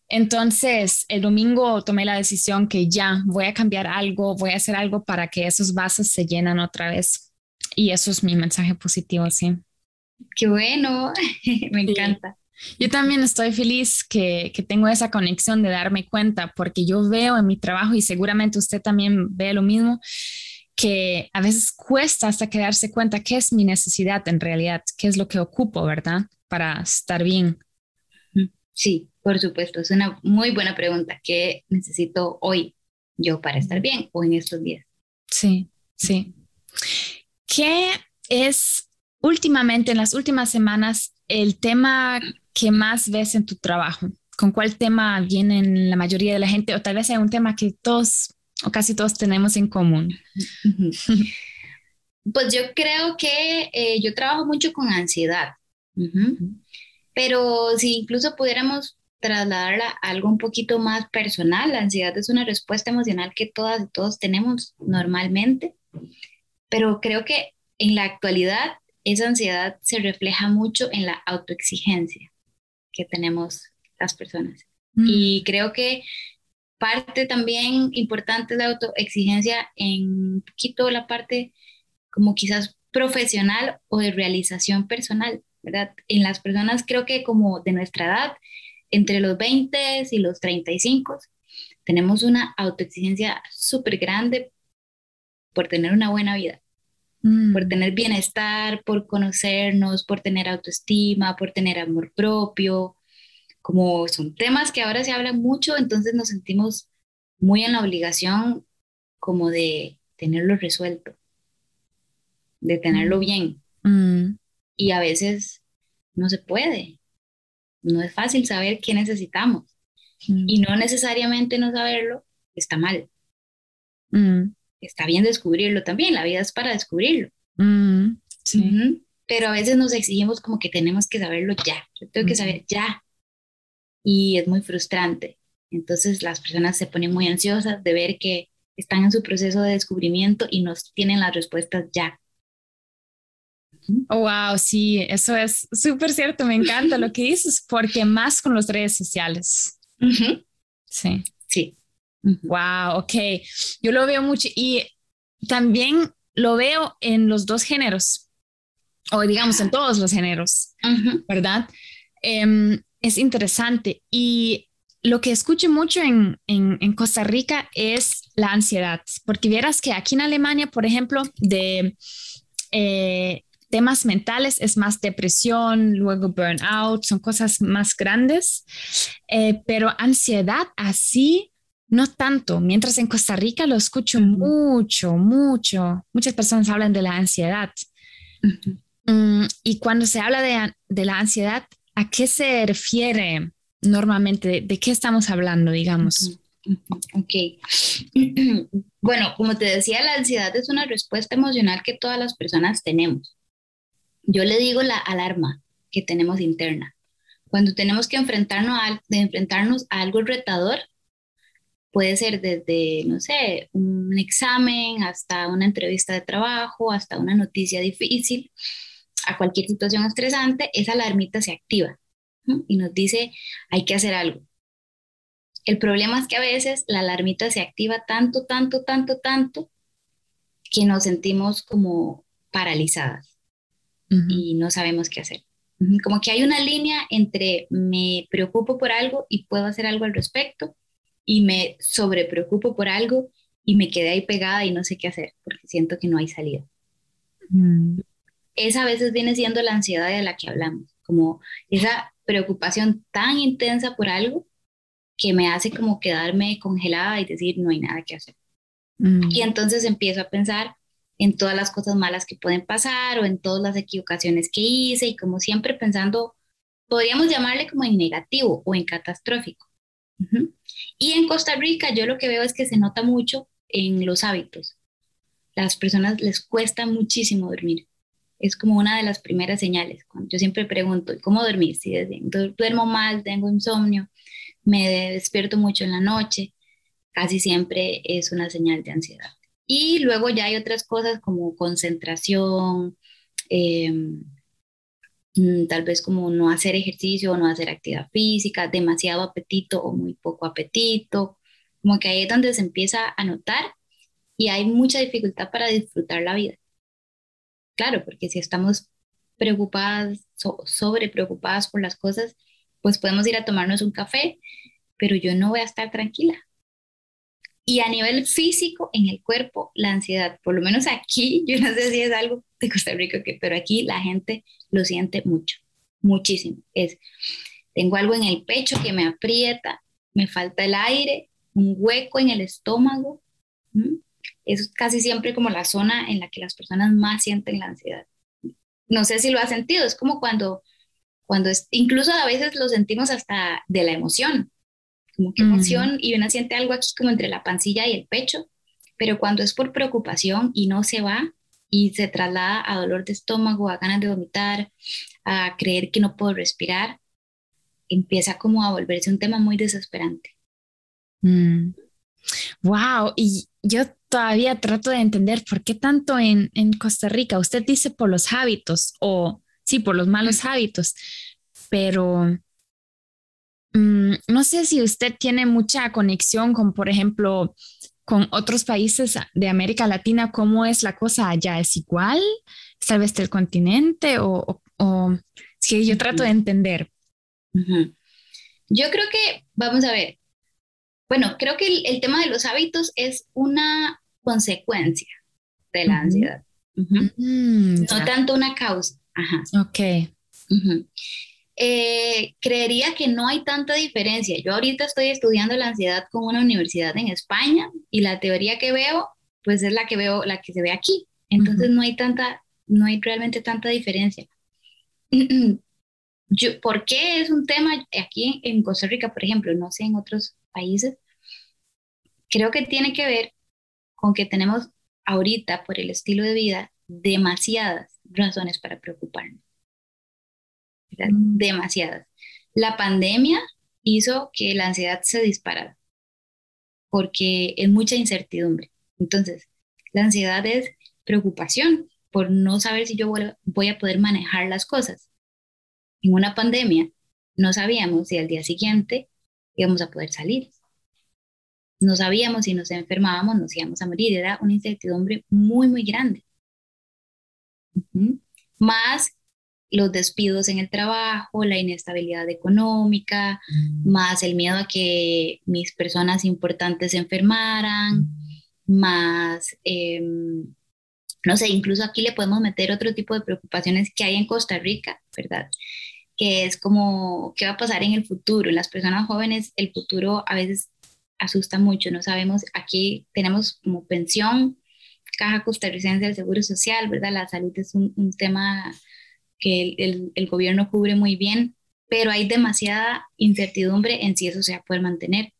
Entonces, el domingo tomé la decisión que ya voy a cambiar algo, voy a hacer algo para que esos vasos se llenan otra vez. Y eso es mi mensaje positivo, sí. Qué bueno, me encanta. Yo también estoy feliz que, que, tengo esa conexión de darme cuenta, porque yo veo en mi trabajo y seguramente usted también ve lo mismo, que a veces cuesta hasta quedarse cuenta qué es mi necesidad en realidad, qué es lo que ocupo, ¿verdad? Para estar bien. Sí, por supuesto, es una muy buena pregunta. ¿Qué necesito hoy yo para estar bien o en estos días? Sí, sí. ¿Qué es últimamente, en las últimas semanas, el tema que más ves en tu trabajo? ¿Con cuál tema vienen la mayoría de la gente? O tal vez hay un tema que todos o casi todos tenemos en común. Pues yo creo que eh, yo trabajo mucho con ansiedad, pero si incluso pudiéramos trasladarla a algo un poquito más personal, la ansiedad es una respuesta emocional que todas y todos tenemos normalmente pero creo que en la actualidad esa ansiedad se refleja mucho en la autoexigencia que tenemos las personas. Mm. Y creo que parte también importante de la autoexigencia en un poquito la parte como quizás profesional o de realización personal, ¿verdad? En las personas creo que como de nuestra edad, entre los 20 y los 35, tenemos una autoexigencia súper grande por tener una buena vida, por mm. tener bienestar, por conocernos, por tener autoestima, por tener amor propio. Como son temas que ahora se hablan mucho, entonces nos sentimos muy en la obligación como de tenerlo resuelto, de tenerlo mm. bien. Mm. Y a veces no se puede. No es fácil saber qué necesitamos. Y no necesariamente no saberlo está mal está bien descubrirlo también, la vida es para descubrirlo. Mm, Pero a veces nos exigimos como que tenemos que saberlo ya, yo tengo que saber ya. Y es muy frustrante. Entonces las personas se ponen muy ansiosas de ver que están en su proceso de descubrimiento y nos tienen las respuestas ya. Oh, wow, sí, eso es súper cierto, me encanta lo que dices, porque más con las redes sociales. Sí. Sí. Wow, ok. Yo lo veo mucho y también lo veo en los dos géneros, o digamos en todos los géneros, ¿verdad? Em, es interesante. Y lo que escucho mucho en, en, Costa Rica es la ansiedad, porque vieras que aquí en Alemania, por ejemplo, de eh, temas mentales es más depresión, luego burnout, son cosas más grandes, eh, pero ansiedad así no tanto, mientras en Costa Rica lo escucho mucho, mucho. Muchas personas hablan de la ansiedad. Mm, y cuando se habla de, la ansiedad, ¿a qué se refiere normalmente? ¿De, qué estamos hablando, digamos? Ok. Bueno, como te decía, la ansiedad es una respuesta emocional que todas las personas tenemos. Yo le digo la alarma que tenemos interna. Cuando tenemos que enfrentarnos a, enfrentarnos a algo retador, Puede ser desde, no sé, un examen hasta una entrevista de trabajo, hasta una noticia difícil, a cualquier situación estresante, esa alarmita se activa y nos dice, hay que hacer algo. El problema es que a veces la alarmita se activa tanto, tanto, tanto, tanto, que nos sentimos como paralizadas y no sabemos qué hacer. Como que hay una línea entre me preocupo por algo y puedo hacer algo al respecto y me sobrepreocupo por algo y me quedé ahí pegada y no sé qué hacer porque siento que no hay salida. Mm. Esa a veces viene siendo la ansiedad de la que hablamos, como esa preocupación tan intensa por algo que me hace como quedarme congelada y decir no hay nada que hacer. Mm. Y entonces empiezo a pensar en todas las cosas malas que pueden pasar o en todas las equivocaciones que hice y como siempre pensando, podríamos llamarle como en negativo o en catastrófico. Y en Costa Rica yo lo que veo es que se nota mucho en los hábitos. Las personas les cuesta muchísimo dormir. Es como una de las primeras señales. Cuando yo siempre pregunto, ¿cómo dormir? Si duermo mal, tengo insomnio, me despierto mucho en la noche, casi siempre es una señal de ansiedad. Y luego ya hay otras cosas como concentración, em, mm, tal vez como no hacer ejercicio o no hacer actividad física, demasiado apetito o muy poco apetito, como que ahí es donde se empieza a notar y hay mucha dificultad para disfrutar la vida. Claro, porque si estamos preocupadas, sobre preocupadas por las cosas, pues podemos ir a tomarnos un café, pero yo no voy a estar tranquila. Y a nivel físico, en el cuerpo, la ansiedad, por lo menos aquí, yo no sé si es algo de Costa Rica, pero aquí la gente lo siente mucho, muchísimo. Es, tengo algo en el pecho que me aprieta, me falta el aire, un hueco en el estómago. Es casi siempre como la zona en la que las personas más sienten la ansiedad. No sé si lo has sentido, es como cuando cuando es, incluso a veces lo sentimos hasta de la emoción, como que emoción y una siente algo aquí como entre la pancilla y el pecho, pero cuando es por preocupación y no se va y se traslada a dolor de estómago, a ganas de vomitar, a creer que no puedo respirar, empieza como a volverse un tema muy desesperante. Wow, mm. y yo todavía trato de entender por qué tanto en, en Costa Rica. Usted dice por los hábitos o sí, por los malos hábitos, pero mm, no sé si usted tiene mucha conexión con, por ejemplo, con otros países de América Latina, ¿cómo es la cosa allá? ¿Es igual? ¿Tal vez del continente? O, o, si yo trato de entender. Yo creo que, vamos a ver, bueno, creo que el, tema de los hábitos es una consecuencia de la ansiedad, mm, no tanto una causa. Ajá. Ok. Eh, creería que no hay tanta diferencia. Yo ahorita estoy estudiando la ansiedad con una universidad en España y la teoría que veo, pues es la que veo, la que se ve aquí. Entonces no hay tanta, no hay realmente tanta diferencia. Yo, ¿Por qué es un tema aquí en Costa Rica, por ejemplo, no sé en otros países? Creo que tiene que ver con que tenemos ahorita, por el estilo de vida, demasiadas razones para preocuparnos. Demasiadas. La pandemia hizo que la ansiedad se disparara porque es mucha incertidumbre. Entonces, la ansiedad es preocupación por no saber si yo voy a poder manejar las cosas. En una pandemia no sabíamos si al día siguiente íbamos a poder salir. No sabíamos si nos enfermábamos, nos íbamos a morir. Era una incertidumbre muy, muy grande más los despidos en el trabajo, la inestabilidad económica, mm. más el miedo a que mis personas importantes se enfermaran, más, em, no sé, incluso aquí le podemos meter otro tipo de preocupaciones que hay en Costa Rica, ¿verdad? Que es como, ¿qué va a pasar en el futuro? En las personas jóvenes, el futuro a veces asusta mucho, no sabemos, aquí tenemos como pensión, Caja Costarricense del Seguro Social, ¿verdad? La salud es un, tema que el, el, gobierno cubre muy bien, pero hay demasiada incertidumbre en si eso se va a poder mantener.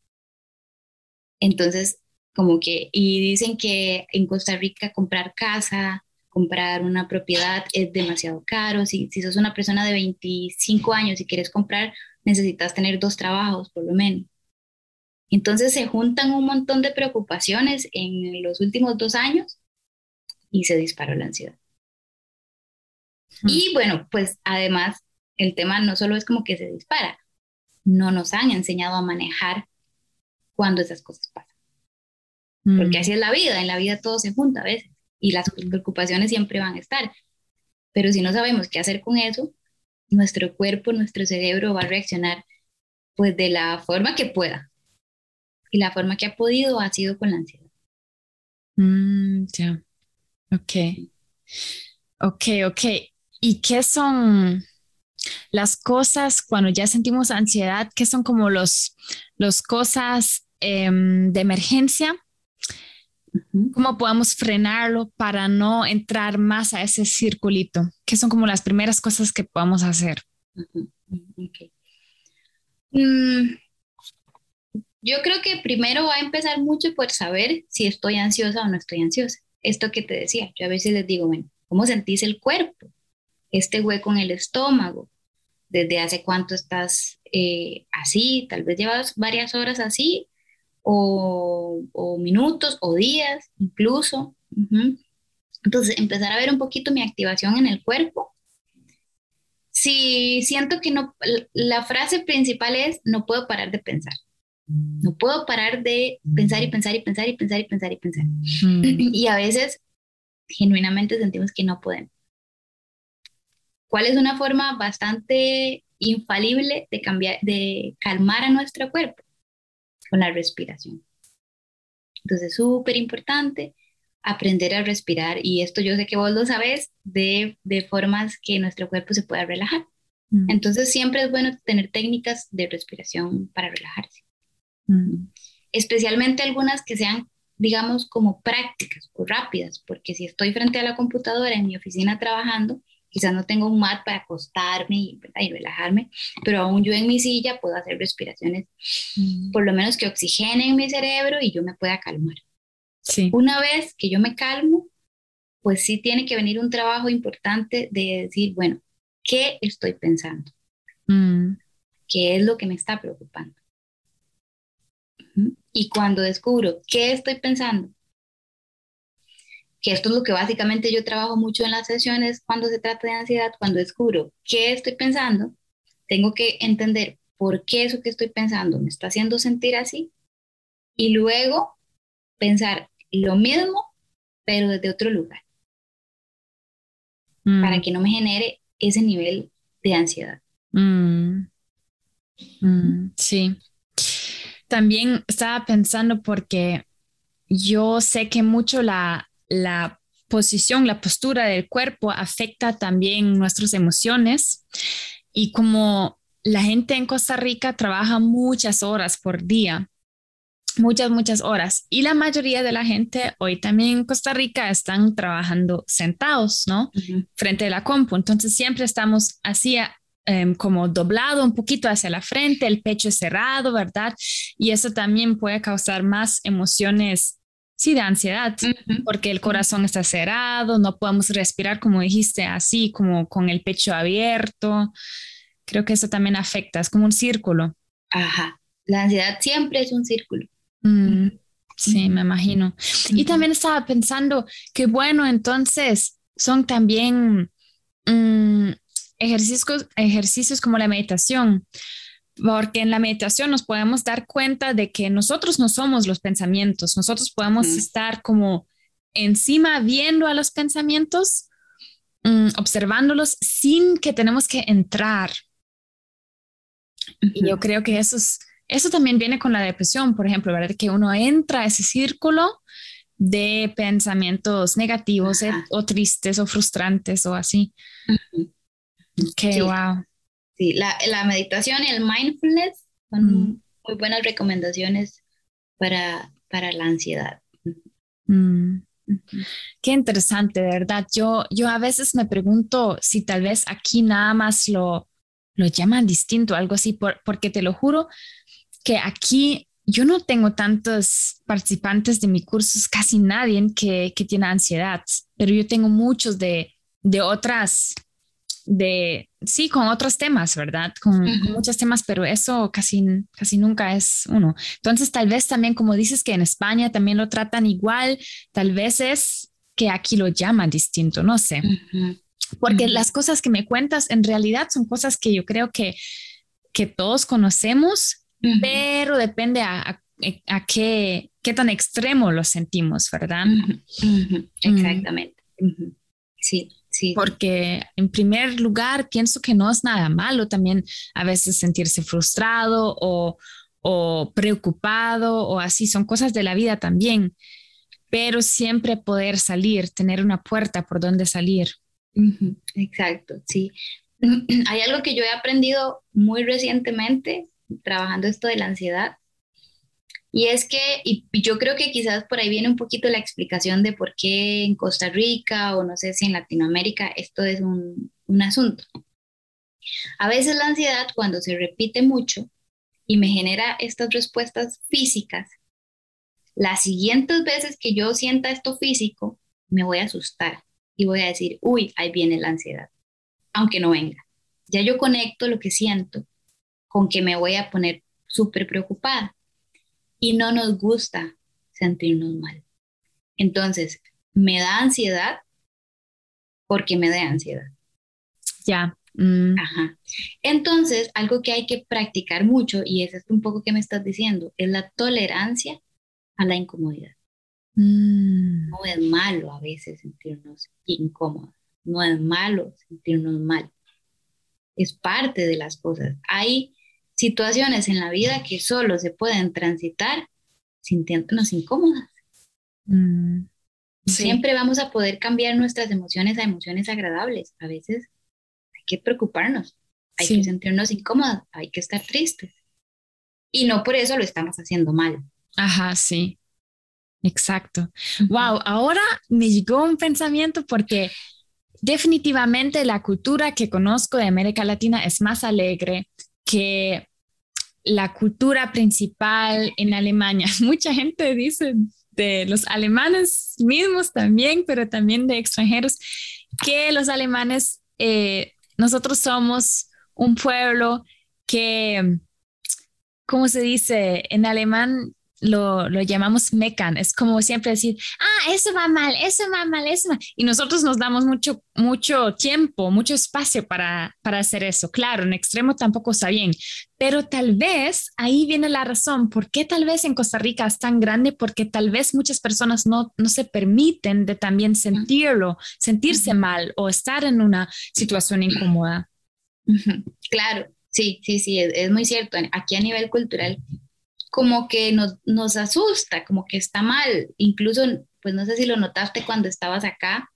Entonces, como que, y dicen que en Costa Rica comprar casa, comprar una propiedad es demasiado caro. Si, si sos una persona de 25 años y quieres comprar, necesitas tener dos trabajos por lo menos. Entonces se juntan un montón de preocupaciones en los últimos dos años y se disparó la ansiedad. Y bueno, pues además el tema no solo es como que se dispara, no nos han enseñado a manejar cuando esas cosas pasan. Mm. Porque así es la vida, en la vida todo se junta a veces y las preocupaciones siempre van a estar. Pero si no sabemos qué hacer con eso, nuestro cuerpo, nuestro cerebro va a reaccionar pues de la forma que pueda. Y la forma que ha podido ha sido con la ansiedad. Mm, ya. Ok. Ok, ok. ¿Y qué son las cosas cuando ya sentimos ansiedad? ¿Qué son como los, los cosas em, de emergencia? ¿Cómo podemos frenarlo para no entrar más a ese circulito? ¿Qué son como las primeras cosas que podemos hacer? Ujú, ujú, ok. Mm, yo creo que primero va a empezar mucho por saber si estoy ansiosa o no estoy ansiosa. Esto que te decía, yo a veces les digo, bueno, ¿cómo sentís el cuerpo? Este hueco en el estómago. ¿Desde hace cuánto estás eh, así? Tal vez llevas varias horas así, o, o minutos, o días, incluso. Ujú. Entonces, empezar a ver un poquito mi activación en el cuerpo si siento que no, la frase principal es, no puedo parar de pensar. No puedo parar de pensar y pensar y pensar y pensar y pensar y pensar. Mm, Y a veces, genuinamente sentimos que no podemos. ¿Cuál es una forma bastante infalible de cambiar, de calmar a nuestro cuerpo? Con la respiración. Entonces, súper importante aprender a respirar. Y esto yo sé que vos lo sabes de, de formas que nuestro cuerpo se pueda relajar. mm, Entonces, siempre es bueno tener técnicas de respiración para relajarse. mm, Especialmente algunas que sean, digamos, como prácticas o rápidas, porque si estoy frente a la computadora en mi oficina trabajando, quizás no tengo un mat para acostarme y, y relajarme, pero aún yo en mi silla puedo hacer respiraciones, mm. por lo menos que oxigenen mi cerebro y yo me pueda calmar. Sí. Una vez que yo me calmo, pues sí tiene que venir un trabajo importante de decir, bueno, ¿qué estoy pensando? Mm, ¿Qué es lo que me está preocupando? Y cuando descubro qué estoy pensando, que esto es lo que básicamente yo trabajo mucho en las sesiones cuando se trata de ansiedad, cuando descubro qué estoy pensando, tengo que entender por qué eso que estoy pensando me está haciendo sentir así y luego pensar lo mismo, pero desde otro lugar, mm, para que no me genere ese nivel de ansiedad. mm, mm, sí. También estaba pensando porque yo sé que mucho la, la posición, la postura del cuerpo afecta también nuestras emociones y como la gente en Costa Rica trabaja muchas horas por día, muchas, muchas horas y la mayoría de la gente hoy también en Costa Rica están trabajando sentados, ¿no? Frente de la compu. Entonces siempre estamos así em, como doblado un poquito hacia la frente, el pecho cerrado, ¿verdad? Y eso también puede causar más emociones, sí, de ansiedad, Ujú. porque el corazón está cerrado, no podemos respirar, como dijiste, así como con el pecho abierto. Creo que eso también afecta, es como un círculo. Ajá. La ansiedad siempre es un círculo. Mm, sí, me imagino. Y Ujú. también estaba pensando que, bueno, entonces son también mm, ejercicios, ejercicios como la meditación, porque en la meditación nos podemos dar cuenta de que nosotros no somos los pensamientos, nosotros podemos Ujú. estar como encima viendo a los pensamientos, mm, observándolos sin que tenemos que entrar. Y yo creo que eso es, eso también viene con la depresión, por ejemplo, ¿verdad? Que uno entra a ese círculo de pensamientos negativos eh, o tristes o frustrantes o así. Ujú. Que Sí. wow. Sí, la, la meditación y el mindfulness son Mm. muy buenas recomendaciones para, para la ansiedad. Mm. Qué interesante, de verdad. Yo, yo a veces me pregunto si tal vez aquí nada más lo, lo llaman distinto, algo así, por- porque te lo juro que aquí yo no tengo tantos participantes de mi cursos, casi nadie que, que tiene ansiedad, pero yo tengo muchos de, de otras, de, sí, con otros temas, ¿verdad? Con, muchos temas, pero eso casi, casi nunca es uno. Entonces, tal vez también, como dices que en España también lo tratan igual, tal vez es que aquí lo llaman distinto, no sé. Porque las cosas que me cuentas en realidad son cosas que yo creo que, que todos conocemos, pero depende a, a- a qué, qué tan extremo lo sentimos, ¿verdad? Exactamente. Sí, sí. Porque en primer lugar pienso que no es nada malo también a veces sentirse frustrado o, o preocupado o así, son cosas de la vida también, pero siempre poder salir, tener una puerta por donde salir. Exacto, sí. Hay algo que yo he aprendido muy recientemente trabajando esto de la ansiedad y es que, y yo creo que quizás por ahí viene un poquito la explicación de por qué en Costa Rica o no sé si en Latinoamérica esto es un, un asunto. A veces la ansiedad cuando se repite mucho y me genera estas respuestas físicas, las siguientes veces que yo sienta esto físico, me voy a asustar y voy a decir, uy, ahí viene la ansiedad, aunque no venga. Ya yo conecto lo que siento con que me voy a poner súper preocupada y no nos gusta sentirnos mal. Entonces, me da ansiedad porque me da ansiedad. Ya. Mm. Ajá. Entonces, algo que hay que practicar mucho, y es esto un poco que me estás diciendo, es la tolerancia a la incomodidad. Mm. No es malo a veces sentirnos incómodos, no es malo sentirnos mal. Es parte de las cosas. Hay situaciones en la vida que solo se pueden transitar sintiéndonos incómodas. Mm, Siempre vamos a poder cambiar nuestras emociones a emociones agradables. A veces hay que preocuparnos, hay que sentirnos incómodas, hay que estar tristes. Y no por eso lo estamos haciendo mal. Ajá, sí. Exacto. Wow, ahora me llegó un pensamiento porque definitivamente la cultura que conozco de América Latina es más alegre que la cultura principal en Alemania. Mucha gente dice de los alemanes mismos también, pero también de extranjeros, que los alemanes, eh, nosotros somos un pueblo que, ¿cómo se dice? En alemán lo, lo, llamamos mecan, es como siempre decir, ah, eso va mal, eso va mal, eso va. Y nosotros nos damos mucho, mucho tiempo, mucho espacio para, para hacer eso. Claro, en extremo tampoco está bien, pero tal vez ahí viene la razón, ¿por qué tal vez en Costa Rica es tan grande? Porque tal vez muchas personas no, no se permiten de también sentirlo, sentirse mal o estar en una situación incómoda. Claro, sí, sí, sí, es, es muy cierto. Aquí a nivel cultural como que nos, nos asusta, como que está mal. Incluso, pues no sé si lo notaste cuando estabas acá,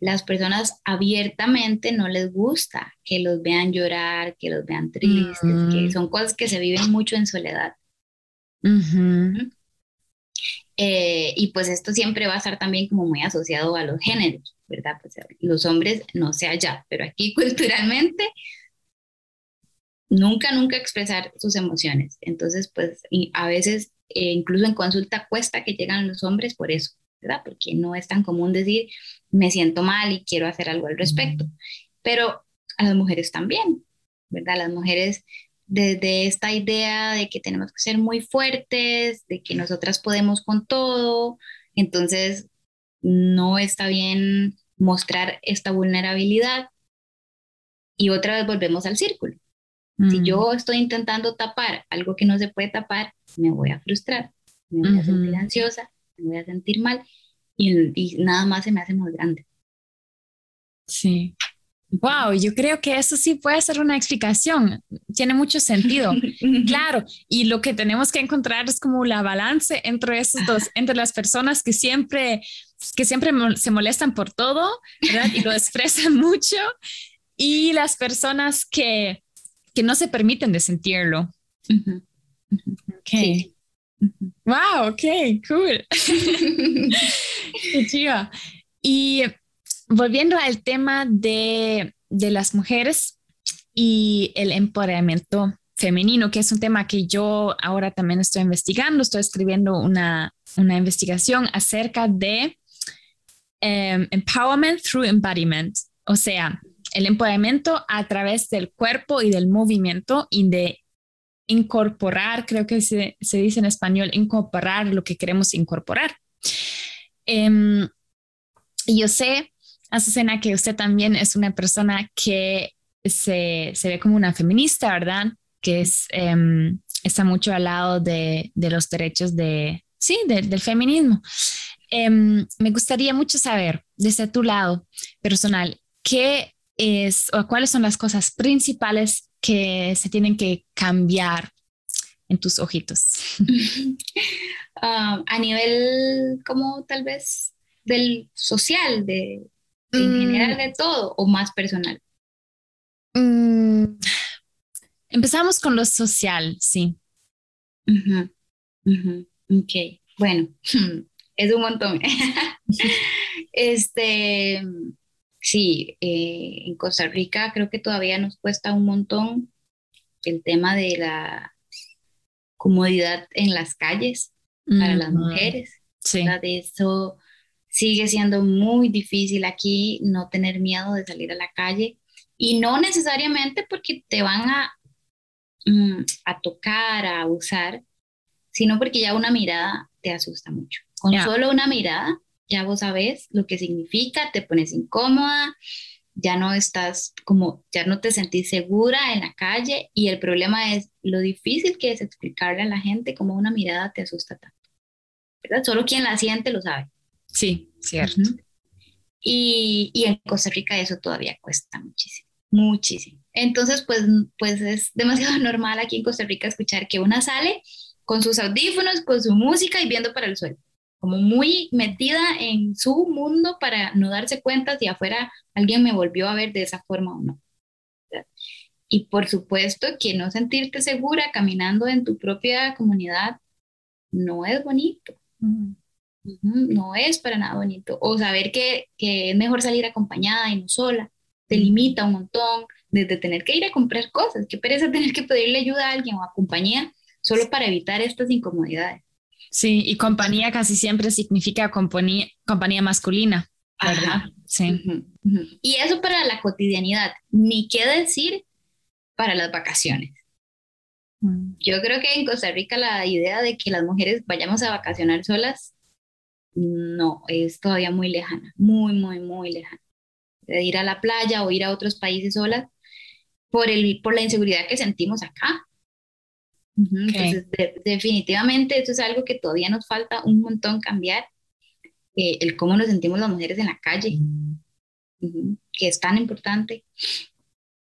las personas abiertamente no les gusta que los vean llorar, que los vean tristes, que son cosas que se viven mucho en soledad. eh, y pues esto siempre va a estar también como muy asociado a los géneros, ¿verdad? Pues los hombres no sé allá, pero aquí culturalmente nunca, nunca expresar sus emociones. Entonces, pues a veces, eh, incluso en consulta, cuesta que llegan los hombres por eso, ¿verdad? Porque no es tan común decir, me siento mal y quiero hacer algo al respecto. Pero a las mujeres también, ¿verdad? Las mujeres desde esta idea de que tenemos que ser muy fuertes, de que nosotras podemos con todo, entonces no está bien mostrar esta vulnerabilidad. Y otra vez volvemos al círculo. Si yo estoy intentando tapar algo que no se puede tapar, me voy a frustrar, me voy a sentir ansiosa, me voy a sentir mal y, nada más se me hace más grande. Sí. Wow, yo creo que eso sí puede ser una explicación. Tiene mucho sentido. claro, y lo que tenemos que encontrar es como la balance entre esos dos, entre las personas que siempre que siempre se molestan por todo, ¿verdad? Y lo expresan mucho y las personas que que no se permiten de sentirlo. Ok. Wow, ok, cool. Qué chido. Y volviendo al tema de, de las mujeres y el empoderamiento femenino, que es un tema que yo ahora también estoy investigando, estoy escribiendo una, una investigación acerca de em, empowerment through embodiment, o sea, el empoderamiento a través del cuerpo y del movimiento y de incorporar, creo que se, dice en español, incorporar lo que queremos incorporar. Em, yo sé, Azucena, que usted también es una persona que se, ve como una feminista, ¿verdad? Que es, em, está mucho al lado de, de los derechos de, sí, del feminismo. Em, me gustaría mucho saber, desde tu lado personal, qué es o cuáles son las cosas principales que se tienen que cambiar en tus ojitos. Ah, a nivel como tal vez del social, de, en general mm. de todo, o más personal. Mm, empezamos con lo social, sí. Ok, bueno, es un montón. este, sí, eh, en Costa Rica creo que todavía nos cuesta un montón el tema de la comodidad en las calles para las mujeres. Sí. De eso sigue siendo muy difícil aquí no tener miedo de salir a la calle y no necesariamente porque te van a, mm, a tocar, a abusar, sino porque ya una mirada te asusta mucho. Con solo una mirada ya vos sabes lo que significa, te pones incómoda, ya no estás como, ya no te sentís segura en la calle y el problema es lo difícil que es explicarle a la gente cómo una mirada te asusta tanto. ¿verdad? Solo quien la siente lo sabe. Sí, cierto. y, y, en Costa Rica eso todavía cuesta muchísimo, muchísimo. Entonces, pues, pues es demasiado normal aquí en Costa Rica escuchar que una sale con sus audífonos, con su música y viendo para el suelo, como muy metida en su mundo para no darse cuenta si afuera alguien me volvió a ver de esa forma o no. Y por supuesto que no sentirte segura caminando en tu propia comunidad no es bonito. No es para nada bonito. O saber que, que, es mejor salir acompañada y no sola. Te limita un montón desde tener que ir a comprar cosas. Qué pereza tener que pedirle ayuda a alguien o a compañía solo para evitar estas incomodidades. Sí, y compañía casi siempre significa compañía, compañía masculina, ¿verdad? Sí. Y eso para la cotidianidad, ni qué decir para las vacaciones. Mm. Yo creo que en Costa Rica la idea de que las mujeres vayamos a vacacionar solas, no, es todavía muy lejana, muy, muy, muy lejana. De ir a la playa o ir a otros países solas por, el, por la inseguridad que sentimos acá. Entonces, definitivamente eso es algo que todavía nos falta un montón cambiar, eh, el cómo nos sentimos las mujeres en la calle, que es tan importante.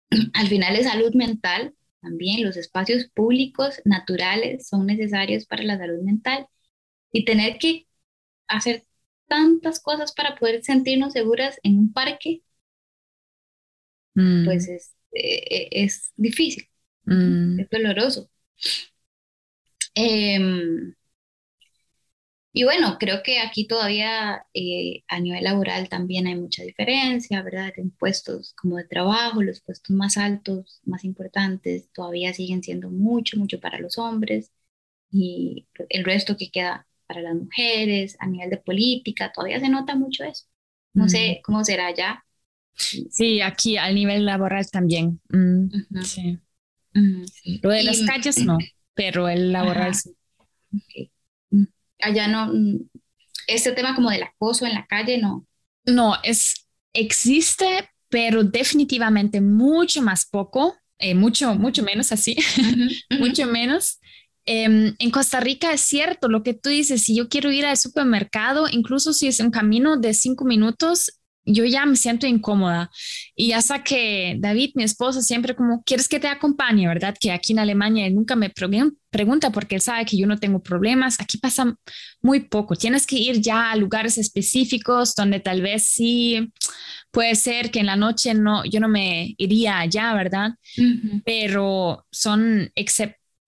Al final es salud mental, también los espacios públicos naturales son necesarios para la salud mental y tener que hacer tantas cosas para poder sentirnos seguras en un parque, mm. pues es, eh, es difícil, mm. es doloroso. Em, y bueno, creo que aquí todavía eh, a nivel laboral también hay mucha diferencia, ¿verdad? En puestos como de trabajo, los puestos más altos, más importantes, todavía siguen siendo mucho, mucho para los hombres y el resto que queda para las mujeres, a nivel de política, todavía se nota mucho eso. No sé cómo será allá. Sí, aquí a nivel laboral también. Mm, sí. Lo de las calles no pero el laboral sí. Allá no, este tema como del acoso en la calle no. No, es, existe, pero definitivamente mucho más poco, eh, mucho, mucho menos así, mucho menos. Em, en Costa Rica es cierto lo que tú dices, si yo quiero ir al supermercado, incluso si es un camino de cinco minutos, yo ya me siento incómoda. Y hasta que David, mi esposo, siempre como, ¿quieres que te acompañe? ¿Verdad? Que aquí en Alemania él nunca me pregunta porque él sabe que yo no tengo problemas. Aquí pasa muy poco. Tienes que ir ya a lugares específicos donde tal vez sí puede ser que en la noche no, yo no me iría allá, ¿verdad? Pero son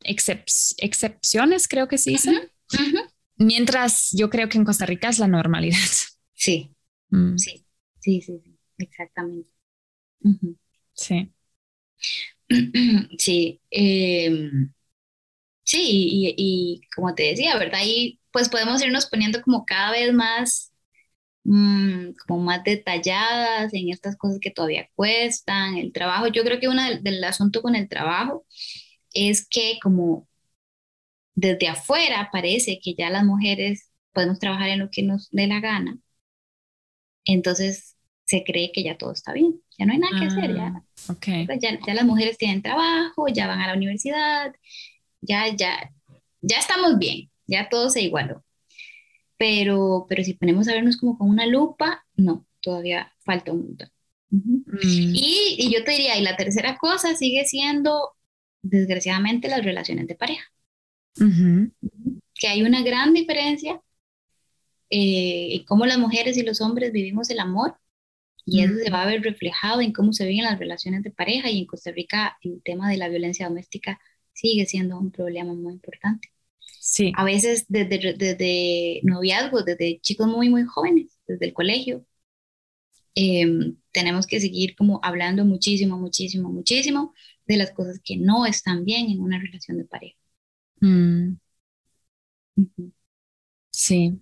excepciones, creo que se dice. Mientras yo creo que en Costa Rica es la normalidad. Sí, mm. sí. Sí, sí, sí, exactamente. Sí. Sí, em, sí, y, como te decía, ¿verdad? Y pues podemos irnos poniendo como cada vez más, mm, como más detalladas en estas cosas que todavía cuestan, el trabajo. Yo creo que uno del, del asunto con el trabajo es que como desde afuera parece que ya las mujeres podemos trabajar en lo que nos dé la gana. Entonces se cree que ya todo está bien, ya no hay nada que hacer, ya, ah, okay. ya, ya, las mujeres tienen trabajo, ya van a la universidad, ya, ya, ya estamos bien, ya todo se igualó. Pero, pero si ponemos a vernos como con una lupa, no, todavía falta un montón. Mm, Y, y yo te diría, y la tercera cosa sigue siendo, desgraciadamente, las relaciones de pareja, que hay una gran diferencia eh, en cómo las mujeres y los hombres vivimos el amor, y eso se va a ver reflejado en cómo se viven las relaciones de pareja, y en Costa Rica el tema de la violencia doméstica sigue siendo un problema muy importante. Sí, A veces desde, desde noviazgos, desde chicos muy, muy jóvenes, desde el colegio, em, tenemos que seguir como hablando muchísimo, muchísimo, muchísimo de las cosas que no están bien en una relación de pareja. mm, Ujú. sí,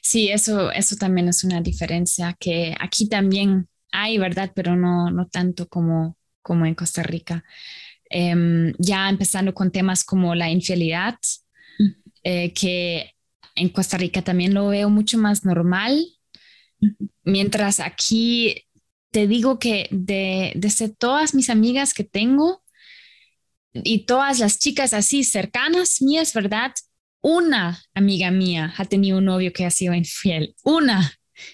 sí, eso, eso también es una diferencia que aquí también hay, ¿verdad? Pero no, no tanto como, como en Costa Rica. Em, ya empezando con temas como la infidelidad, Ujú. eh, que en Costa Rica también lo veo mucho más normal, mientras aquí te digo que de, desde todas mis amigas que tengo y todas las chicas así cercanas mías, ¿verdad? Una amiga mía ha tenido un novio que ha sido infiel. Una.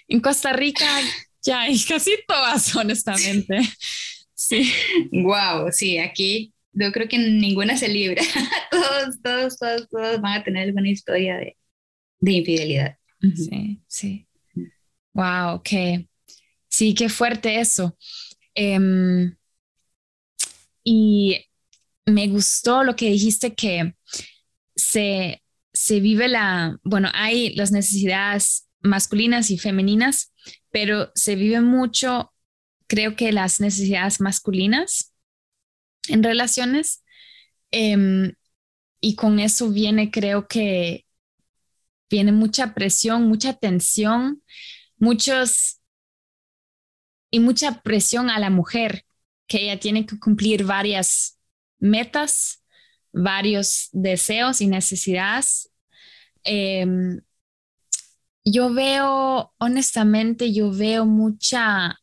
En Costa Rica ya, y casi todas, honestamente. Sí. Wow, sí, aquí yo creo que ninguna se libra. todos, todos, todos, todos van a tener alguna historia de, de infidelidad. Sí, sí. Wow, qué, sí, qué fuerte eso. Em, y me gustó lo que dijiste que se, se vive la, bueno, hay las necesidades masculinas y femeninas, pero se vive mucho, creo que las necesidades masculinas en relaciones. Em, y con eso viene, creo que viene mucha presión, mucha tensión, muchos y mucha presión a la mujer, que ella tiene que cumplir varias metas, varios deseos y necesidades. Em, yo veo, honestamente, yo veo mucha